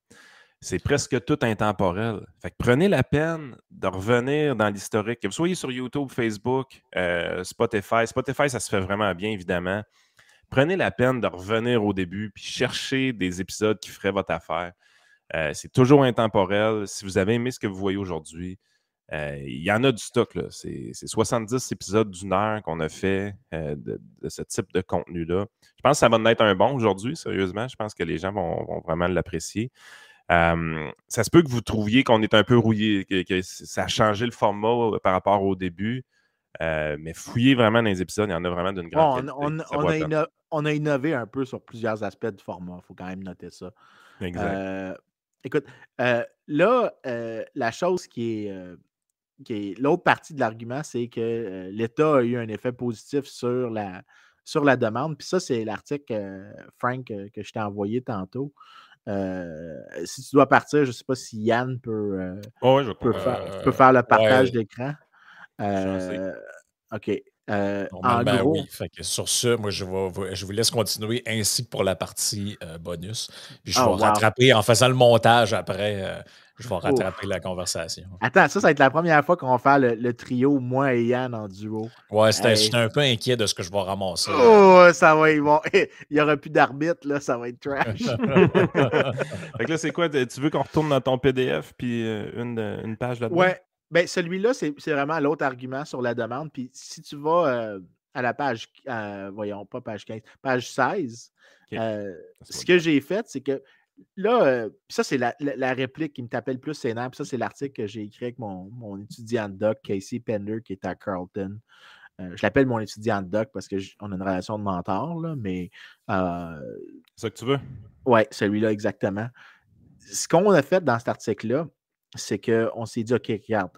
C'est presque tout intemporel. Fait que prenez la peine de revenir dans l'historique. Que vous soyez sur YouTube, Facebook, euh, Spotify. Spotify, ça se fait vraiment bien, évidemment. Prenez la peine de revenir au début puis chercher des épisodes qui feraient votre affaire. Euh, c'est toujours intemporel. Si vous avez aimé ce que vous voyez aujourd'hui, euh, il y en a du stock. C'est 70 épisodes d'une heure qu'on a fait euh, de, ce type de contenu-là. Je pense que ça va en un bon aujourd'hui, sérieusement. Je pense que les gens vont, vraiment l'apprécier. ça se peut que vous trouviez qu'on est un peu rouillé, que, ça a changé le format par rapport au début. Mais fouillez vraiment dans les épisodes, il y en a vraiment d'une grande on, on, a innové un peu sur plusieurs aspects du format, il faut quand même noter ça. Exact. Écoute, euh, là, euh, la chose qui est, euh, qui est l'autre partie de l'argument, c'est que l'État a eu un effet positif sur la, sur la demande. Puis ça, c'est l'article, Frank, que je t'ai envoyé tantôt. si tu dois partir, je ne sais pas si Yann peut, oh, je peut, faire, faire, le partage d'écran. OK. Euh, oui. sur ce, moi, je, vais, je vous laisse continuer ainsi que pour la partie euh, bonus. Puis je vais oh, rattraper, en faisant le montage après, euh, je vais rattraper la conversation. Attends, ça, ça va être la première fois qu'on va faire le, trio, moi et Yann en duo. Ouais, j'étais un peu inquiet de ce que je vais ramasser. Oh, ça va être bon. Il n'y aura plus d'arbitre, là, ça va être trash. fait que là, c'est quoi? Tu veux qu'on retourne dans ton PDF puis une, une page là-dedans? Ouais, ben, celui-là, c'est vraiment l'autre argument sur la demande. Puis si tu vas euh, à la page, euh, voyons, pas page 15, page 16, euh, ce que j'ai fait, c'est que là, ça, c'est la, réplique qui me t'appelle plus sénat. Puis ça, c'est l'article que j'ai écrit avec mon, étudiant de doc, Casey Pender, qui est à Carlton. je l'appelle mon étudiant de doc parce qu'on a une relation de mentor, là, mais. c'est ça que tu veux? Oui, celui-là, exactement. Ce qu'on a fait dans cet article-là, c'est qu'on s'est dit, OK, regarde,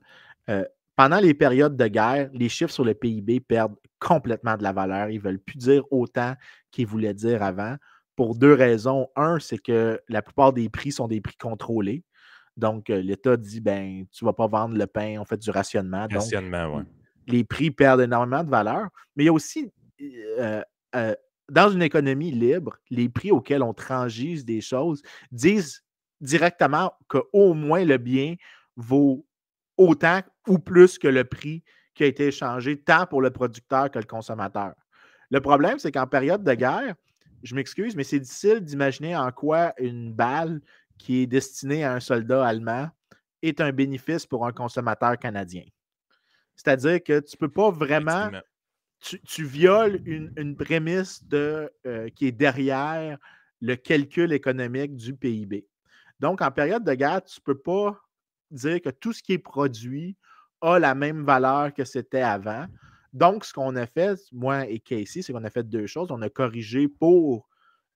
euh, pendant les périodes de guerre, les chiffres sur le PIB perdent complètement de la valeur. Ils ne veulent plus dire autant qu'ils voulaient dire avant. Pour deux raisons. Un, c'est que la plupart des prix sont des prix contrôlés. Donc, euh, l'État dit, ben, tu ne vas pas vendre le pain, on fait du rationnement. Rationnement, oui. Les prix perdent énormément de valeur. Mais il y a aussi, euh, dans une économie libre, les prix auxquels on transige des choses disent directement qu'au moins le bien vaut autant ou plus que le prix qui a été échangé, tant pour le producteur que le consommateur. Le problème, c'est qu'en période de guerre, je m'excuse, mais c'est difficile d'imaginer en quoi une balle qui est destinée à un soldat allemand est un bénéfice pour un consommateur canadien. C'est-à-dire que tu ne peux pas vraiment. Tu, violes une, prémisse de, euh, qui est derrière le calcul économique du PIB. Donc, en période de guerre, tu ne peux pas dire que tout ce qui est produit a la même valeur que c'était avant. Donc, ce qu'on a fait, moi et Casey, c'est qu'on a fait deux choses. On a corrigé pour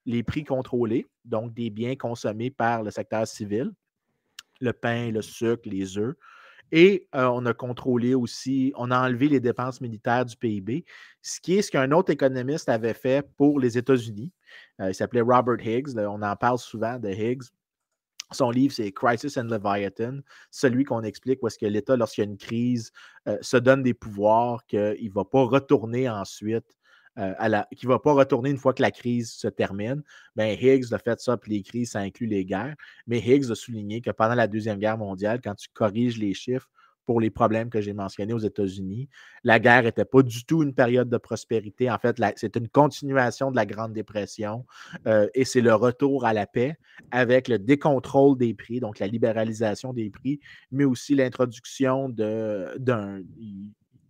les prix contrôlés, donc des biens consommés par le secteur civil, le pain, le sucre, les œufs. Et euh, on a contrôlé aussi, on a enlevé les dépenses militaires du PIB, ce qui est ce qu'un autre économiste avait fait pour les États-Unis. Euh, il s'appelait Robert Higgs. on en parle souvent de Higgs. Son livre, c'est Crisis and Leviathan, celui qu'on explique où est-ce que l'État, lorsqu'il y a une crise, euh, se donne des pouvoirs qu'il ne va pas retourner ensuite euh, qui ne va pas retourner une fois que la crise se termine. Ben, Higgs a fait ça, puis les crises, ça inclut les guerres. Mais Higgs a souligné que pendant la Deuxième Guerre mondiale, quand tu corriges les chiffres pour les problèmes que j'ai mentionnés aux États-Unis, la guerre n'était pas du tout une période de prospérité. En fait, c'est une continuation de la Grande Dépression euh, et c'est le retour à la paix avec le décontrôle des prix, donc la libéralisation des prix, mais aussi l'introduction d'un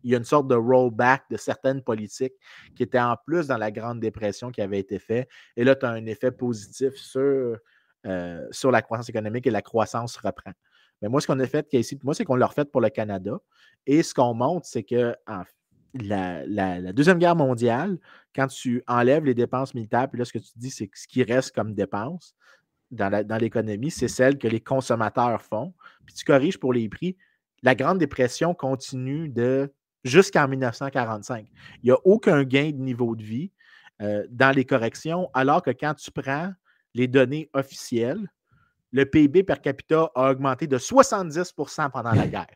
il y a une sorte de rollback de certaines politiques qui étaient en plus dans la Grande Dépression qui avait été fait. Et là, tu as un effet positif sur, euh, sur la croissance économique et la croissance reprend. Mais moi, ce qu'on a fait ici, moi, c'est qu'on l'a refait pour le Canada. Et ce qu'on montre, c'est que la, Deuxième Guerre mondiale, quand tu enlèves les dépenses militaires, puis là, ce que tu dis, c'est que ce qui reste comme dépenses dans l'économie, c'est celle que les consommateurs font. Puis tu corriges pour les prix. La Grande Dépression continue de jusqu'en 1945. Il n'y a aucun gain de niveau de vie euh, dans les corrections, alors que quand tu prends les données officielles, le PIB per capita a augmenté de 70% pendant la guerre.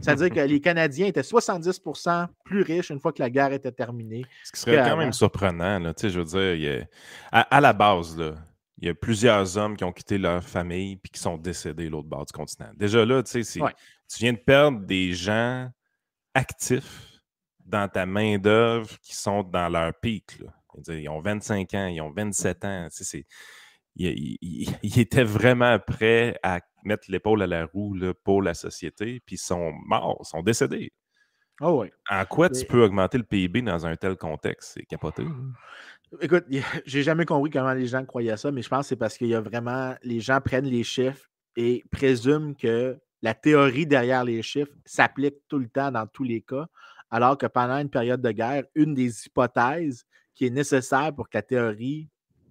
C'est-à-dire que les Canadiens étaient 70% plus riches une fois que la guerre était terminée. Ce qui serait quand même surprenant. Là. Je veux dire, à, la base, il y a plusieurs hommes qui ont quitté leur famille et qui sont décédés l'autre bord du continent. Déjà là, tu viens de perdre des gens actifs dans ta main-d'œuvre qui sont dans leur pic. Ils ont 25 ans, ils ont 27 ans. Ils, étaient vraiment prêts à mettre l'épaule à la roue pour la société, puis ils sont morts, ils sont décédés. Oh oui. En quoi tu peux augmenter le PIB dans un tel contexte? C'est capoté. Écoute, j'ai jamais compris comment les gens croyaient ça, mais je pense que c'est parce qu'il y a vraiment. Les gens prennent les chiffres et présument que la théorie derrière les chiffres s'applique tout le temps dans tous les cas, alors que pendant une période de guerre, une des hypothèses qui est nécessaire pour que la théorie,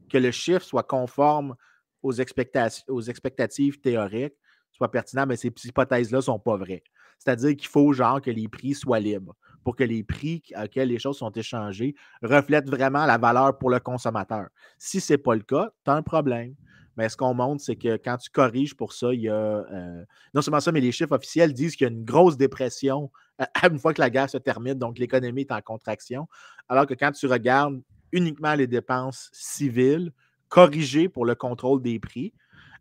que le chiffre soit conforme aux, expectatives théoriques, soit pertinent, mais ces hypothèses-là ne sont pas vraies. C'est-à-dire qu'il faut genre que les prix soient libres pour que les prix auxquels les choses sont échangées reflètent vraiment la valeur pour le consommateur. Si ce n'est pas le cas, tu as un problème. Mais ce qu'on montre, c'est que quand tu corriges pour ça, il y a euh, non seulement ça, mais les chiffres officiels disent qu'il y a une grosse dépression une fois que la guerre se termine, donc l'économie est en contraction. Alors que quand tu regardes uniquement les dépenses civiles, corrigées pour le contrôle des prix,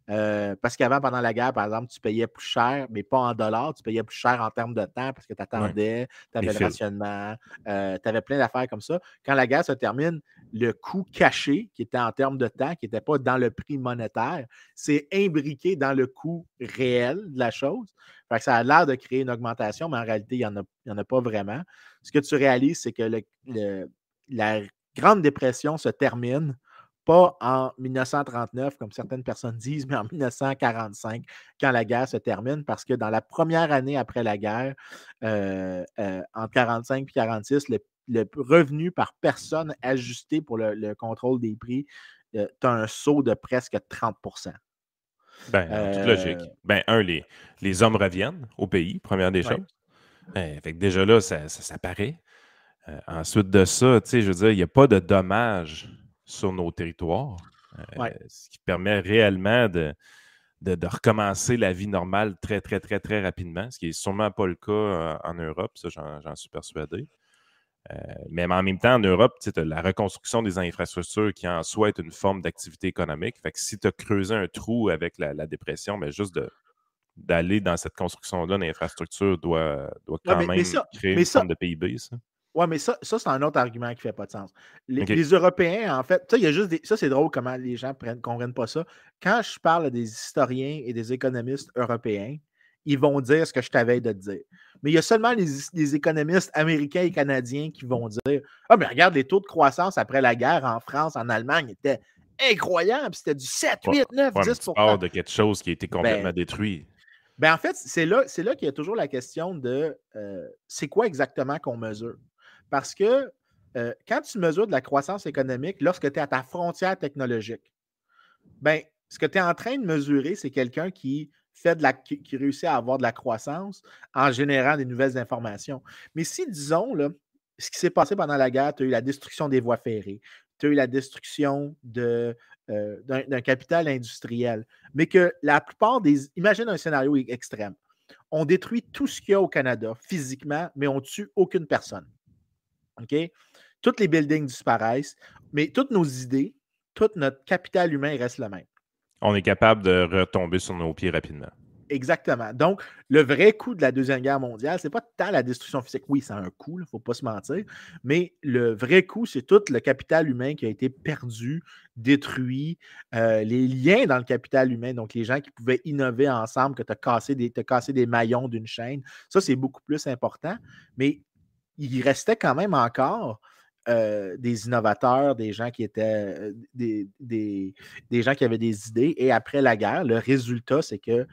euh, parce qu'avant, pendant la guerre, par exemple, tu payais plus cher, mais pas en dollars, tu payais plus cher en termes de temps parce que tu attendais, tu avais le rationnement, euh, tu avais plein d'affaires comme ça. Quand la guerre se termine, le coût caché, qui était en termes de temps, qui n'était pas dans le prix monétaire, c'est imbriqué dans le coût réel de la chose. ça a l'air de créer une augmentation, mais en réalité, il n'y en, en, a pas vraiment. Ce que tu réalises, c'est que la Grande Dépression se termine pas en 1939, comme certaines personnes disent, mais en 1945, quand la guerre se termine, parce que dans la première année après la guerre, euh, euh, entre 1945 et 1946, le, revenu par personne ajusté pour le, contrôle des prix, euh, tu as un saut de presque 30 ben, en toute logique. Ben, un, les, les hommes reviennent au pays, première des choses. Ben, fait déjà là, ça, ça, paraît. Ensuite de ça, je veux dire, il n'y a pas de dommages sur nos territoires, euh, ce qui permet réellement de, de, recommencer la vie normale très, très, très, très rapidement, ce qui n'est sûrement pas le cas euh, en Europe, ça j'en suis persuadé. Euh, mais en même temps, en Europe, tu as la reconstruction des infrastructures qui en soi est une forme d'activité économique. Fait que si tu as creusé un trou avec la, dépression, mais ben, juste d'aller dans cette construction-là d'infrastructures doit, doit quand même créer une forme de PIB. Ça. Oui, mais ça, ça c'est un autre argument qui ne fait pas de sens. Les, Européens, en fait, ça, il y a juste ça, c'est drôle comment les gens ne comprennent pas ça. Quand je parle des historiens et des économistes européens, ils vont dire ce que je t'avais de dire. Mais il y a seulement les, économistes américains et canadiens qui vont dire Ah, mais regarde, les taux de croissance après la guerre en France, en Allemagne étaient incroyables. C'était du 7, 8, 9, 10 Tu parles de quelque chose qui a été complètement ben détruit. Ben en fait, c'est là, là qu'il y a toujours la question de euh, c'est quoi exactement qu'on mesure? Parce que euh, quand tu mesures de la croissance économique, lorsque tu es à ta frontière technologique, ben, ce que tu es en train de mesurer, c'est quelqu'un qui fait de la, qui, réussit à avoir de la croissance en générant des nouvelles informations. Mais si, disons, là, ce qui s'est passé pendant la guerre, tu as eu la destruction des voies ferrées, tu as eu la destruction de, euh, d'un, capital industriel, mais que la plupart des. Imagine un scénario extrême. On détruit tout ce qu'il y a au Canada physiquement, mais on ne tue aucune personne. OK? Toutes les buildings disparaissent, mais toutes nos idées, tout notre capital humain reste le même. On est capable de retomber sur nos pieds rapidement. Exactement. Donc, le vrai coût de la Deuxième Guerre mondiale, ce n'est pas tant la destruction physique. Oui, ça a un coût, il ne faut pas se mentir. Mais le vrai coût, c'est tout le capital humain qui a été perdu, détruit, euh, les liens dans le capital humain, donc les gens qui pouvaient innover ensemble, que tu as cassé des, cassé des maillons d'une chaîne. Ça, c'est beaucoup plus important. Mais il restait quand même encore euh, des innovateurs, des gens qui étaient euh, des, des, gens qui avaient des idées. Et après la guerre, le résultat, c'est que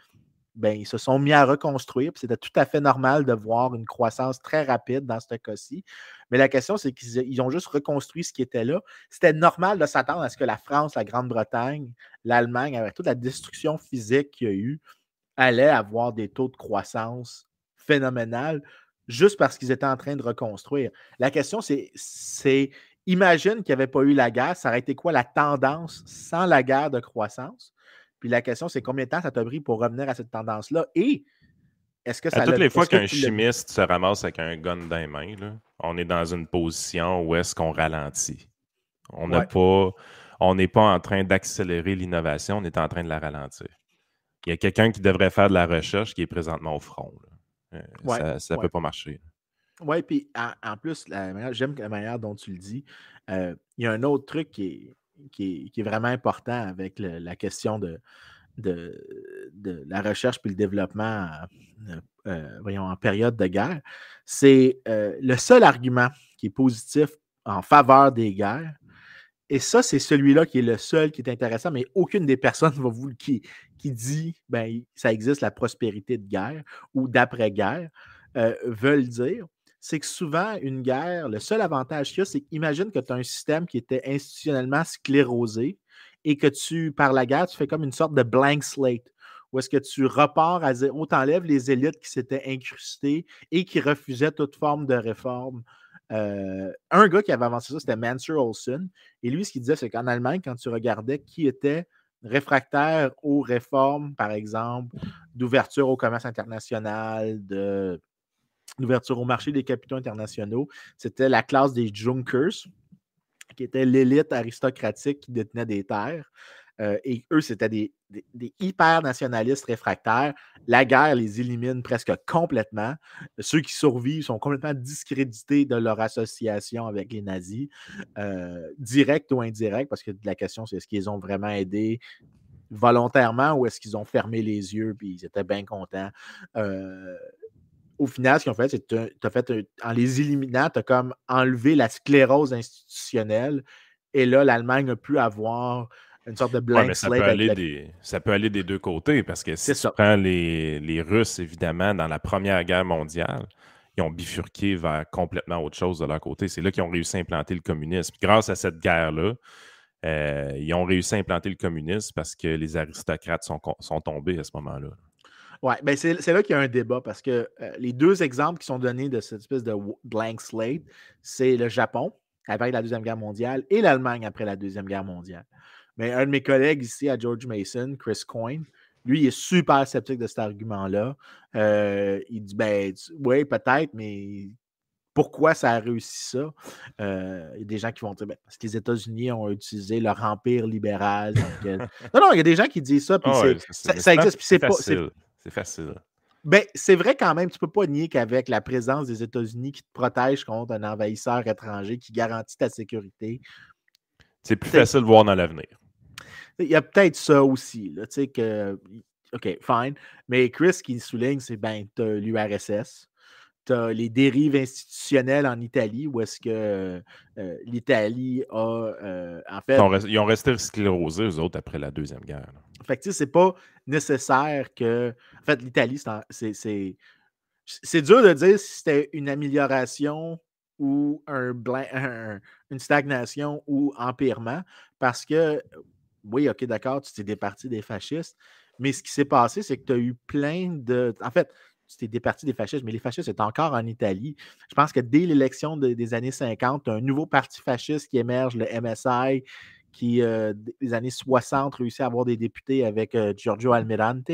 ben, ils se sont mis à reconstruire. C'était tout à fait normal de voir une croissance très rapide dans ce cas-ci. Mais la question, c'est qu'ils ont juste reconstruit ce qui était là. C'était normal de s'attendre à ce que la France, la Grande-Bretagne, l'Allemagne, avec toute la destruction physique qu'il y a eu, allaient avoir des taux de croissance phénoménales juste parce qu'ils étaient en train de reconstruire. La question, c'est imagine qu'il n'y avait pas eu la guerre, ça aurait été quoi la tendance sans la guerre de croissance? Puis la question, c'est combien de temps ça t'a pris pour revenir à cette tendance-là? Et est-ce que ça. À toutes les fois qu'un chimiste se ramasse avec un gun dans les mains, on est dans une position où est-ce qu'on ralentit. On n'a pas. On n'est pas en train d'accélérer l'innovation, on est en train de la ralentir. Il y a quelqu'un qui devrait faire de la recherche qui est présentement au front. Euh, ça ne peut pas marcher. Oui, puis en, plus, j'aime la manière dont tu le dis. Euh, il y a un autre truc qui est, qui est, vraiment important avec la question de, de, la recherche puis le développement euh, euh, voyons, en période de guerre, c'est le seul argument qui est positif en faveur des guerres. Et ça, c'est celui-là qui est le seul qui est intéressant, mais aucune des personnes va vous, qui, qui dit ben, ça existe la prospérité de guerre ou d'après-guerre veulent dire c'est que souvent, une guerre, le seul avantage qu'il y a, c'est qu'imagine que tu as un système qui était institutionnellement sclérosé et que tu, par la guerre, tu fais comme une sorte de blank slate où est-ce que tu repars à zéro, tu enlèves les élites qui s'étaient incrustées et qui refusaient toute forme de réforme. Euh, un gars qui avait avancé ça, c'était Mansur Olson. Et lui, ce qu'il disait, c'est qu'en Allemagne, quand tu regardais qui était réfractaire aux réformes, par exemple, d'ouverture au commerce international, de l'ouverture au marché des capitaux internationaux, c'était la classe des Junkers, qui était l'élite aristocratique qui détenait des terres. Euh, et eux, c'était des, hyper nationalistes réfractaires. La guerre les élimine presque complètement. Ceux qui survivent sont complètement discrédités de leur association avec les nazis, euh, direct ou indirect, parce que la question, c'est est-ce qu'ils ont vraiment aidé volontairement ou est-ce qu'ils ont fermé les yeux puis ils étaient bien contents? Euh, au final, ce qu'ils ont fait, c'est que fait, en les éliminant, tu as comme enlevé la sclérose institutionnelle. Et là, l'Allemagne a pu avoir une sorte de blank ça, peut aller des, ça peut aller des deux côtés parce que si tu prends les, les, Russes, évidemment, dans la Première Guerre mondiale, ils ont bifurqué vers complètement autre chose de leur côté. C'est là qu'ils ont réussi à implanter le communisme. Grâce à cette guerre-là, euh, ils ont réussi à implanter le communisme parce que les aristocrates sont, sont tombés à ce moment-là. Oui, ben c'est là qu'il y a un débat parce que euh, les deux exemples qui sont donnés de cette espèce de blank slate, c'est le Japon après la Deuxième Guerre mondiale et l'Allemagne après la Deuxième Guerre mondiale. Mais un de mes collègues ici à George Mason, Chris Coyne, lui, il est super sceptique de cet argument-là. Euh, il dit, ben, oui, peut-être, mais pourquoi ça a réussi ça? Euh, il y a des gens qui vont dire ben, parce que les États-Unis ont utilisé leur empire libéral. non, non, il y a des gens qui disent ça, puis ah ça, ça, existe, puis c'est pas. C'est facile. Ben, c'est vrai quand même, tu ne peux pas nier qu'avec la présence des États-Unis qui te protège contre un envahisseur étranger qui garantit ta sécurité. C'est plus facile de voir dans l'avenir. Il y a peut-être ça aussi, là, tu sais, que. OK, fine. Mais Chris qui souligne, c'est ben, tu l'URSS, tu as les dérives institutionnelles en Italie, où est-ce que euh, l'Italie a, en fait... Ils ont, resté sclérosés, eux autres, après la Deuxième Guerre. Fait que, c'est pas nécessaire que... En fait, l'Italie, c'est... C'est dur de dire si c'était une amélioration ou un, une stagnation ou empirement, parce que, oui, OK, d'accord, tu t'es départi des fascistes, mais ce qui s'est passé, c'est que tu as eu plein de. En fait, tu t'es départi des fascistes, mais les fascistes sont encore en Italie. Je pense que dès l'élection des années 50, tu as un nouveau parti fasciste qui émerge, le MSI, qui, euh, des années 60, réussit à avoir des députés avec euh, Giorgio Almirante.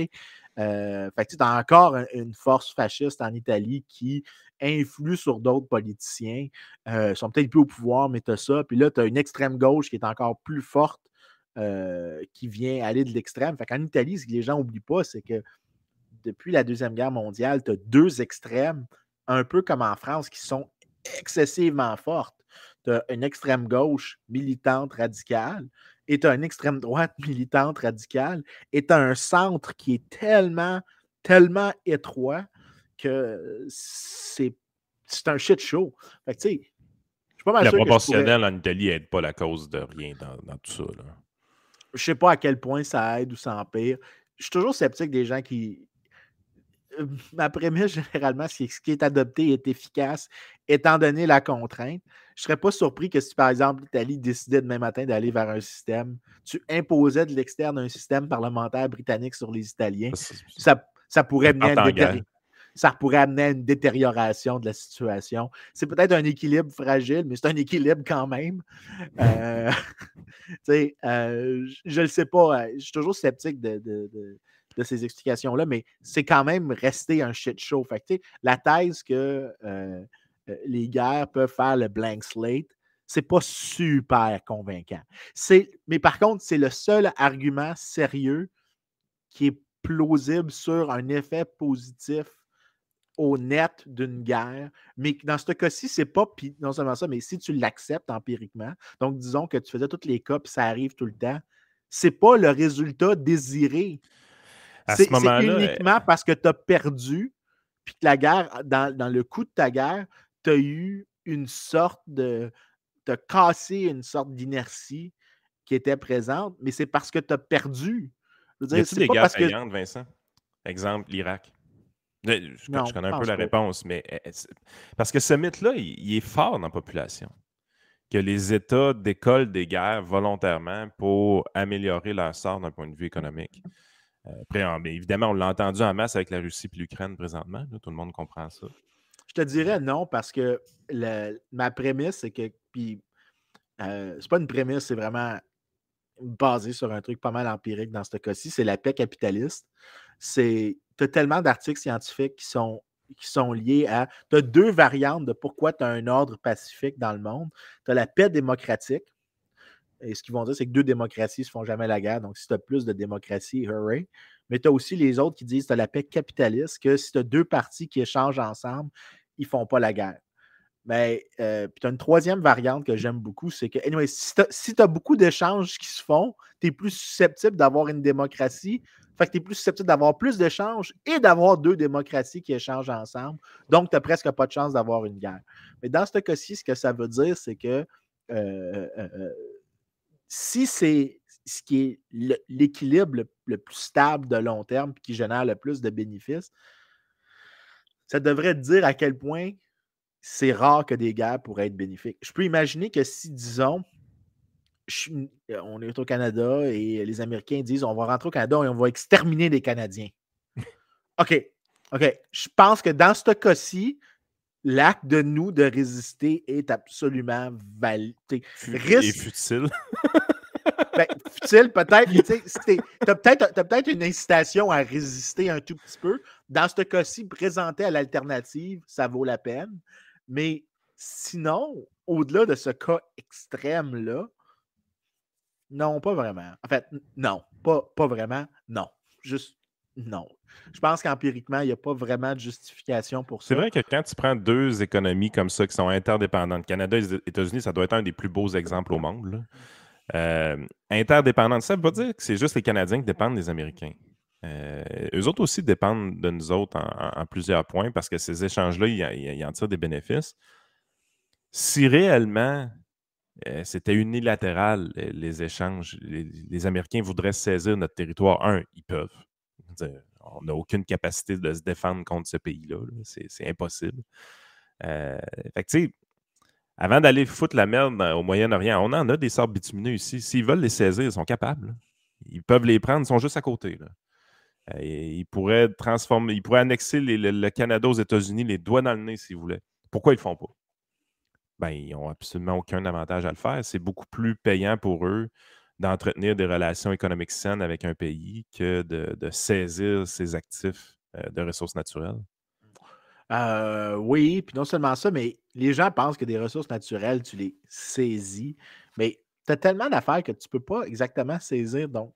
Euh, fait que tu as encore une force fasciste en Italie qui influe sur d'autres politiciens. Ils sont peut-être plus au pouvoir, mais tu as ça. Puis là, tu as une extrême gauche qui est encore plus forte, qui vient aller de l'extrême. Fait qu'en Italie, ce que les gens n'oublient pas, c'est que depuis la Deuxième Guerre mondiale, tu as deux extrêmes, un peu comme en France, qui sont excessivement fortes. Tu as une extrême gauche militante radicale et tu as une extrême droite militante radicale et tu as un centre qui est tellement, tellement étroit que c'est un shit show. Fait que, tu sais, je suis pas mal La proportionnelle en Italie n'aide pas la cause de rien dans, tout ça. Là. Je sais pas à quel point ça aide ou ça empire. Je suis toujours sceptique des gens qui, euh, ma prémisse, généralement, c'est que ce qui est adopté est efficace, étant donné la contrainte. Je ne serais pas surpris que si, par exemple, l'Italie décidait demain matin d'aller vers un système, tu imposais de l'externe un système parlementaire britannique sur les Italiens, ça, ça pourrait mener à une ça pourrait amener à une détérioration de la situation. C'est peut-être un équilibre fragile, mais c'est un équilibre quand même. Euh, euh, je ne le sais pas. Je suis toujours sceptique de de ces explications-là, mais c'est quand même resté un shit show. Fait la thèse que euh, euh, les guerres peuvent faire le blank slate, c'est pas super convaincant. Mais par contre, c'est le seul argument sérieux qui est plausible sur un effet positif au net d'une guerre. Mais dans ce cas-ci, c'est pas non seulement ça, mais si tu l'acceptes empiriquement, donc disons que tu faisais tous les cas, puis ça arrive tout le temps, c'est pas le résultat désiré c'est uniquement parce que tu as perdu, puis que la guerre, dans, le coup de ta guerre, tu as eu une sorte de. Tu as cassé une sorte d'inertie qui était présente, mais c'est parce que tu as perdu. Je veux dire, des guerres payantes, Vincent? Exemple, l'Irak. Je, connais un peu la réponse, mais eh, eh, parce que ce mythe-là, il, est fort dans la population. Que les États décollent des guerres volontairement pour améliorer leur sort d'un point de vue économique. Euh, après, évidemment, on l'a entendu en masse avec la Russie et l'Ukraine présentement. tout le monde comprend ça. Je te dirais non parce que ma prémisse, c'est que. Puis, euh, c'est pas une prémisse, c'est vraiment basé sur un truc pas mal empirique dans ce cas-ci. C'est la paix capitaliste. C'est. Tu as tellement d'articles scientifiques qui sont qui sont liés à. Tu as deux variantes de pourquoi tu as un ordre pacifique dans le monde. Tu as la paix démocratique, et ce qu'ils vont dire, c'est que deux démocraties ne se font jamais la guerre. Donc, si tu as plus de démocratie, hooray. Mais tu as aussi les autres qui disent que tu as la paix capitaliste, que si tu as deux partis qui échangent ensemble, ils ne font pas la guerre. Mais euh, puis tu as une troisième variante que j'aime beaucoup, c'est que, anyway, si tu as, beaucoup d'échanges qui se font, tu es plus susceptible d'avoir une démocratie. Fait que tu es plus susceptible d'avoir plus d'échanges et d'avoir deux démocraties qui échangent ensemble. Donc, tu n'as presque pas de chance d'avoir une guerre. Mais dans ce cas-ci, ce que ça veut dire, c'est que euh, euh, si c'est ce qui est l'équilibre le, plus stable de long terme qui génère le plus de bénéfices, ça devrait dire à quel point c'est rare que des guerres pourraient être bénéfiques. Je peux imaginer que si, disons, on est au Canada et les Américains disent on va rentrer au Canada et on va exterminer les Canadiens. OK. OK. Je pense que dans ce cas-ci, l'acte de nous de résister est absolument valide. Risque... futile. ben, futile, peut-être. Tu as peut-être une incitation à résister un tout petit peu. Dans ce cas-ci, présenter à l'alternative, ça vaut la peine. Mais sinon, au-delà de ce cas extrême-là, non, pas vraiment. En fait, non, pas, pas vraiment, non. Juste non. Je pense qu'empiriquement, il n'y a pas vraiment de justification pour ça. C'est vrai que quand tu prends deux économies comme ça qui sont interdépendantes, Canada et États-Unis, ça doit être un des plus beaux exemples au monde. Euh, interdépendante, ça ne veut pas dire que c'est juste les Canadiens qui dépendent des Américains. Euh, eux autres aussi dépendent de nous autres en, plusieurs points parce que ces échanges-là, ils, en tirent des bénéfices. Si réellement euh, c'était unilatéral, les échanges, les, Américains voudraient saisir notre territoire, un, ils peuvent. On n'a aucune capacité de se défendre contre ce pays-là. C'est impossible. Euh, fait avant d'aller foutre la merde au Moyen-Orient, on en a des sortes bitumineux ici. S'ils veulent les saisir, ils sont capables. Ils peuvent les prendre, ils sont juste à côté. Euh, ils pourraient transformer, ils pourraient annexer le, Canada aux États-Unis les doigts dans le nez s'ils voulaient. Pourquoi ils ne le font pas? Ben, ils n'ont absolument aucun avantage à le faire. C'est beaucoup plus payant pour eux d'entretenir des relations économiques saines avec un pays que de, saisir ses actifs euh, de ressources naturelles. Euh, oui, puis non seulement ça, mais les gens pensent que des ressources naturelles, tu les saisis, mais tu as tellement d'affaires que tu ne peux pas exactement saisir. Donc,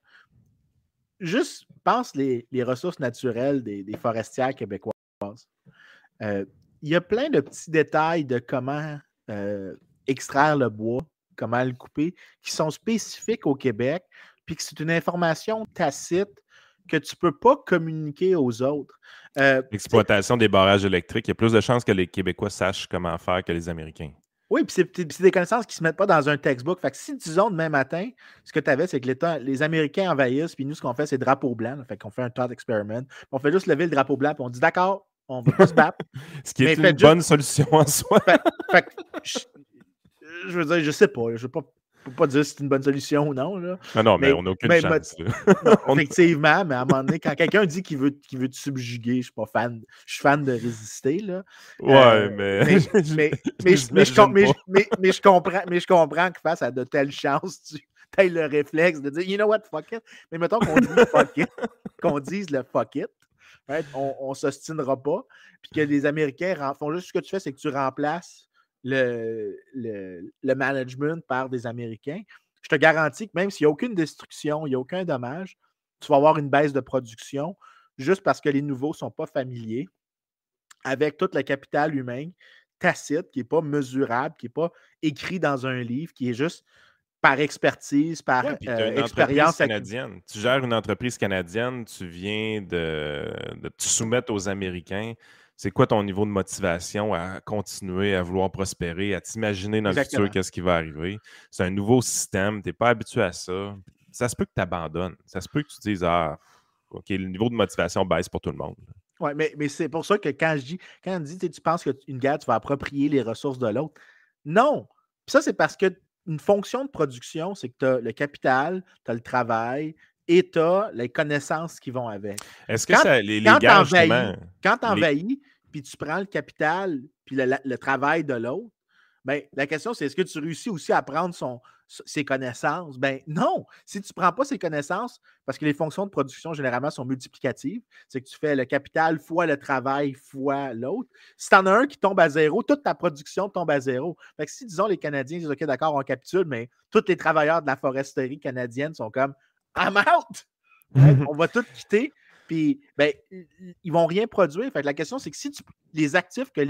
juste pense les, ressources naturelles des, forestières québécoises. Euh, il y a plein de petits détails de comment euh, extraire le bois, comment le couper, qui sont spécifiques au Québec, puis que c'est une information tacite que tu ne peux pas communiquer aux autres. Euh, L'exploitation des barrages électriques, il y a plus de chances que les Québécois sachent comment faire que les Américains. Oui, puis c'est des connaissances qui ne se mettent pas dans un textbook. Fait que si, disons, demain matin, ce que tu avais, c'est que les Américains envahissent, puis nous, ce qu'on fait, c'est drapeau blanc. Fait qu'on fait un thought experiment. On fait juste lever le drapeau blanc, puis on dit d'accord, on va pas se battre. ce qui est une bonne solution en soi. fait, je, je, veux dire, je sais pas. Je ne veux pas peux pas dire si c'est une bonne solution ou non. Là. Non, non, mais, on n'a aucune chance. effectivement, mais à un moment donné, quand quelqu'un dit qu'il veut, veut te subjuguer, je suis pas fan. Je suis fan de résister. Là. Ouais, euh, mais... Mais, mais, je, comprends, mais je comprends que face à de telles chances, tu le réflexe de dire, you know what, fuck it. Mais mettons qu'on dise fuck it, qu'on dise le fuck it. On ne s'ostinera pas. Puis que les Américains font juste ce que tu fais, c'est que tu remplaces le, le, management par des Américains, je te garantis que même s'il n'y a aucune destruction, il n'y a aucun dommage, tu vas avoir une baisse de production juste parce que les nouveaux ne sont pas familiers avec tout le capital humain tacite, qui n'est pas mesurable, qui n'est pas écrit dans un livre, qui est juste par expertise, par euh, expérience canadienne. Tu gères une entreprise canadienne, tu viens de, de te soumettre aux Américains c'est quoi ton niveau de motivation à continuer à vouloir prospérer, à t'imaginer dans le futur qu'est-ce qui va arriver? C'est un nouveau système, tu n'es pas habitué à ça. Ça se peut que tu abandonnes. Ça se peut que tu dises Ah, OK, le niveau de motivation baisse pour tout le monde. Oui, mais, mais c'est pour ça que quand je dis, quand on dit tu penses qu'une guerre, tu vas approprier les ressources de l'autre. Non. ça, c'est parce que une fonction de production, c'est que tu as le capital, tu as le travail, et tu as les connaissances qui vont avec. Est-ce que ça, les, les quand Quand tu envahis, puis tu prends le capital, puis le, travail de l'autre, ben, la question, c'est est-ce que tu réussis aussi à prendre son, ses connaissances? Ben non. Si tu ne prends pas ses connaissances, parce que les fonctions de production, généralement, sont multiplicatives, c'est que tu fais le capital fois le travail fois l'autre. Si tu en as un qui tombe à zéro, toute ta production tombe à zéro. Fait que si, disons, les Canadiens disent OK, d'accord, on capitule, mais tous les travailleurs de la foresterie canadienne sont comme I'm out! on va tout quitter. Puis, ben, ils vont rien produire. Fait la question, c'est que si tu, les actifs que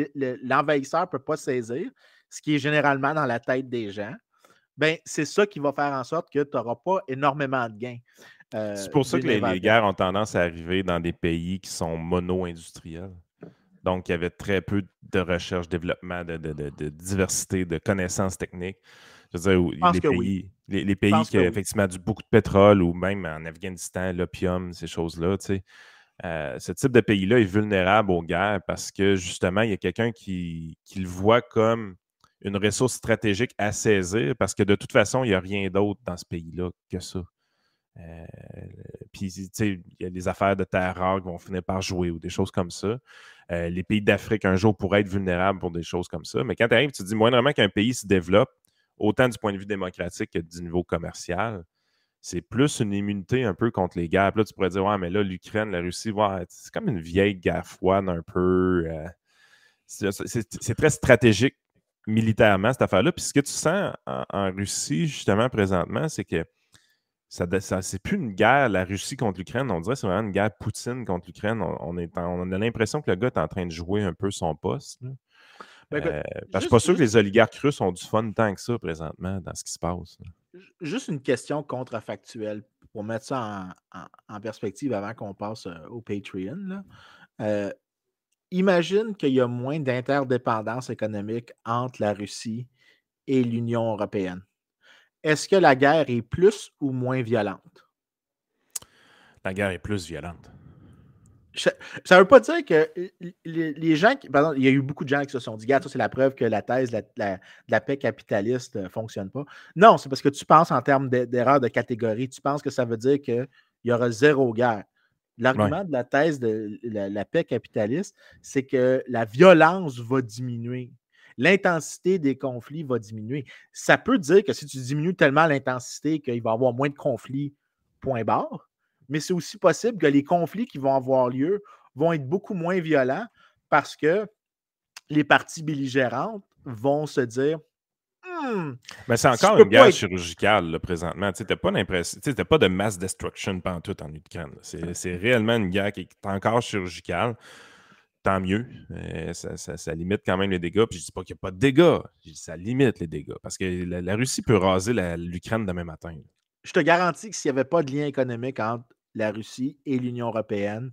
l'envahisseur ne peut pas saisir, ce qui est généralement dans la tête des gens, ben, c'est ça qui va faire en sorte que tu n'auras pas énormément de gains. Euh, c'est pour ça que les, guerres ont tendance à arriver dans des pays qui sont mono-industriels. Donc, il y avait très peu de recherche, développement, de, de diversité, de connaissances techniques. Je veux dire, les, pays, les, pays qui ont effectivement du, beaucoup de pétrole ou même en Afghanistan, l'opium, ces choses-là, tu sais, euh, ce type de pays-là est vulnérable aux guerres parce que justement, il y a quelqu'un qui, le voit comme une ressource stratégique à saisir parce que de toute façon, il n'y a rien d'autre dans ce pays-là que ça. Euh, puis, tu sais, il y a des affaires de terre rare qui vont finir par jouer ou des choses comme ça. Euh, les pays d'Afrique, un jour, pourraient être vulnérables pour des choses comme ça. Mais quand tu arrives, tu te dis, moindrement qu'un pays se développe, autant du point de vue démocratique que du niveau commercial. C'est plus une immunité un peu contre les guerres. là, tu pourrais dire, ouais, mais là, l'Ukraine, la Russie, c'est comme une vieille guerre froide un peu. Euh, c'est très stratégique militairement, cette affaire-là. Puis ce que tu sens en, Russie, justement, présentement, c'est que ça, ça c'est plus une guerre, la Russie contre l'Ukraine. On dirait que c'est vraiment une guerre Poutine contre l'Ukraine. On, on, a l'impression que le gars est en train de jouer un peu son poste. Ben, euh, je ne suis pas sûr que les oligarques russes ont du fun tant que ça présentement dans ce qui se passe. Juste une question contrefactuelle. pour mettre ça en, perspective avant qu'on passe au Patreon, imagine qu'il y a moins d'interdépendance économique entre la Russie et l'Union européenne. Est-ce que la guerre est plus ou moins violente? La guerre est plus violente. Ça ne veut pas dire que les, gens qui. Pardon, il y a eu beaucoup de gens qui se sont dit, gars, c'est la preuve que la thèse de la, paix capitaliste ne fonctionne pas. Non, c'est parce que tu penses en termes d'erreur de catégorie. Tu penses que ça veut dire qu'il y aura zéro guerre. L'argument de la thèse de la, paix capitaliste, c'est que la violence va diminuer. L'intensité des conflits va diminuer. Ça peut dire que si tu diminues tellement l'intensité qu'il va y avoir moins de conflits, point barre. Mais c'est aussi possible que les conflits qui vont avoir lieu vont être beaucoup moins violents parce que les parties belligérantes vont se dire Hmm. Mais c'est encore une guerre chirurgicale, présentement. Tu n'as pas pas de mass destruction pendant tout en Ukraine. C'est réellement une guerre qui est encore chirurgicale. Tant mieux. Ça, limite quand même les dégâts. Puis je dis pas qu'il n'y a pas de dégâts. Je dis ça limite les dégâts. Parce que la, Russie peut raser l'Ukraine demain matin. Je te garantis que s'il n'y avait pas de lien économique entre la Russie et l'Union européenne,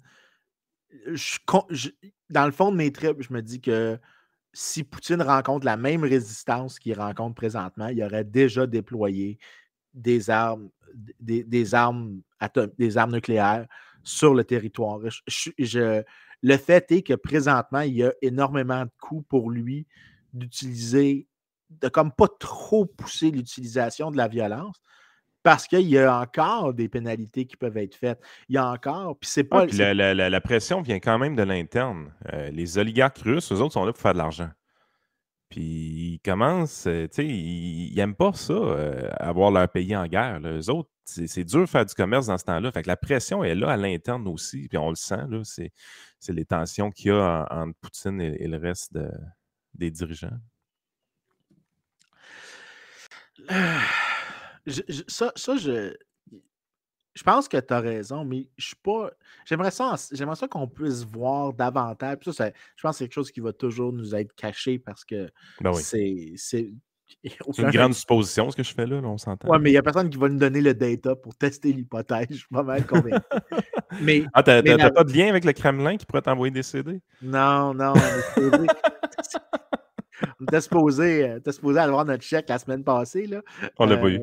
dans le fond de mes tripes, je me dis que si Poutine rencontre la même résistance qu'il rencontre présentement, il aurait déjà déployé des armes, des, armes, des armes nucléaires sur le territoire. le fait est que présentement, il y a énormément de coûts pour lui d'utiliser, de comme pas trop pousser l'utilisation de la violence, parce qu'il y a encore des pénalités qui peuvent être faites. Il y a encore, puis c'est pas. la, pression vient quand même de l'interne. Euh, les oligarques russes, eux autres, sont là pour faire de l'argent. Puis ils commencent, euh, tu sais, ils n'aiment pas ça, euh, avoir leur pays en guerre. Les autres, c'est dur de faire du commerce dans ce temps-là. Fait que la pression est là à l'interne aussi, puis on le sent, là, c'est les tensions qu'il y a entre Poutine et, le reste des dirigeants. ça, ça je, je pense que tu as raison, mais je suis pas. J'aimerais ça, j'aimerais ça qu'on puisse voir davantage. ça, je pense que c'est quelque chose qui va toujours nous être caché parce que ben c'est. C'est une grande supposition ce que je fais là, on s'entend. Oui, mais il n'y a personne qui va nous donner le data pour tester l'hypothèse. Je suis pas mal convaincu. mais, ah, t'as pas de lien avec le Kremlin qui pourrait t'envoyer des CD? Non, non, on était supposé, euh, supposé aller voir notre chèque la semaine passée. Là. On l'a pas eu.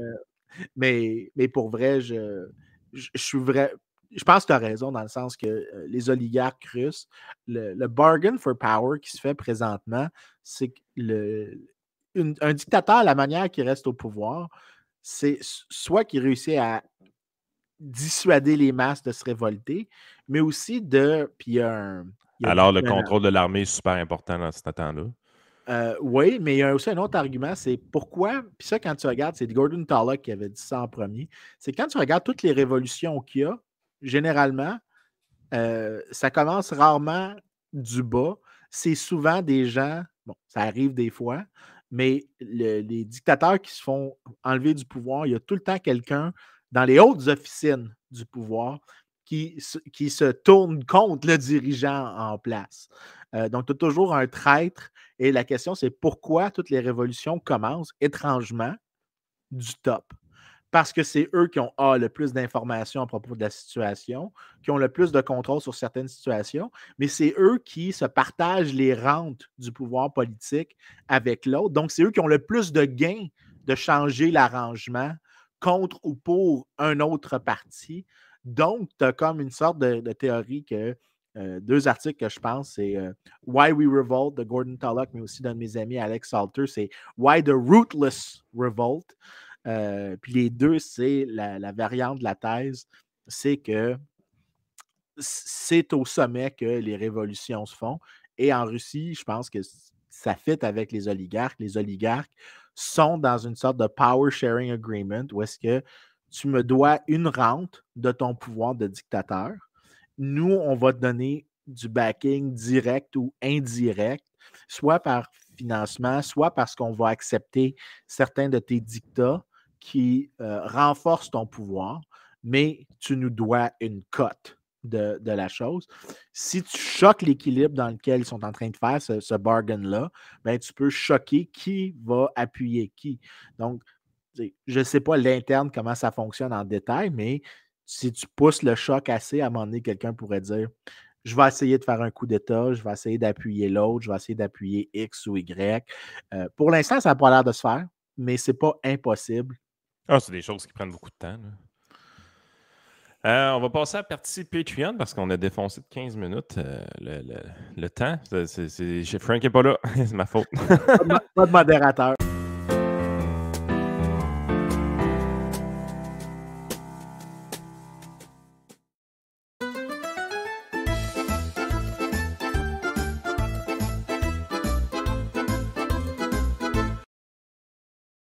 Mais, mais pour vrai, je, je, suis vrai. Je pense que tu as raison dans le sens que euh, les oligarques russes, le, bargain for power qui se fait présentement, c'est que le, un dictateur, la manière qu'il reste au pouvoir, c'est soit qu'il réussit à dissuader les masses de se révolter, mais aussi de. Puis Alors, le contrôle de l'armée est super important dans ce temps-là. Euh, oui, mais il y a aussi un autre argument, c'est pourquoi, puis ça, quand tu regardes, c'est Gordon Tullock qui avait dit ça en premier, c'est quand tu regardes toutes les révolutions qu'il y a, généralement, euh, ça commence rarement du bas. C'est souvent des gens, bon, ça arrive des fois, mais les dictateurs qui se font enlever du pouvoir, il y a tout le temps quelqu'un dans les hautes officines du pouvoir qui, qui se tourne contre le dirigeant en place. Euh, donc, tu as toujours un traître. Et la question, c'est pourquoi toutes les révolutions commencent étrangement du top? Parce que c'est eux qui ont le plus d'informations à propos de la situation, qui ont le plus de contrôle sur certaines situations, mais c'est eux qui se partagent les rentes du pouvoir politique avec l'autre. Donc, c'est eux qui ont le plus de gains de changer l'arrangement contre ou pour un autre parti. Donc, tu as comme une sorte de théorie que euh, deux articles que je pense, c'est euh, Why We Revolt de Gordon Tullock, mais aussi d'un de mes amis, Alex Salter, c'est Why the Rootless Revolt. Euh, puis les deux, c'est la, variante de la thèse, c'est que c'est au sommet que les révolutions se font. Et en Russie, je pense que ça fit avec les oligarques. Les oligarques sont dans une sorte de power sharing agreement où est-ce que tu me dois une rente de ton pouvoir de dictateur nous, on va te donner du backing direct ou indirect, soit par financement, soit parce qu'on va accepter certains de tes dictats qui euh, renforcent ton pouvoir, mais tu nous dois une cote de, la chose. Si tu choques l'équilibre dans lequel ils sont en train de faire ce, bargain-là, ben, tu peux choquer qui va appuyer qui. Donc, je ne sais pas l'interne comment ça fonctionne en détail, mais si tu pousses le choc assez, à un moment donné, quelqu'un pourrait dire je vais essayer de faire un coup d'État, je vais essayer d'appuyer l'autre, je vais essayer d'appuyer X ou Y. Euh, pour l'instant, ça n'a pas l'air de se faire, mais ce n'est pas impossible. Ah, c'est des choses qui prennent beaucoup de temps. Euh, on va passer à la partie Patreon parce qu'on a défoncé de 15 minutes euh, le, le, temps. C'est, Frank n'est pas là, c'est ma faute. pas de modérateur.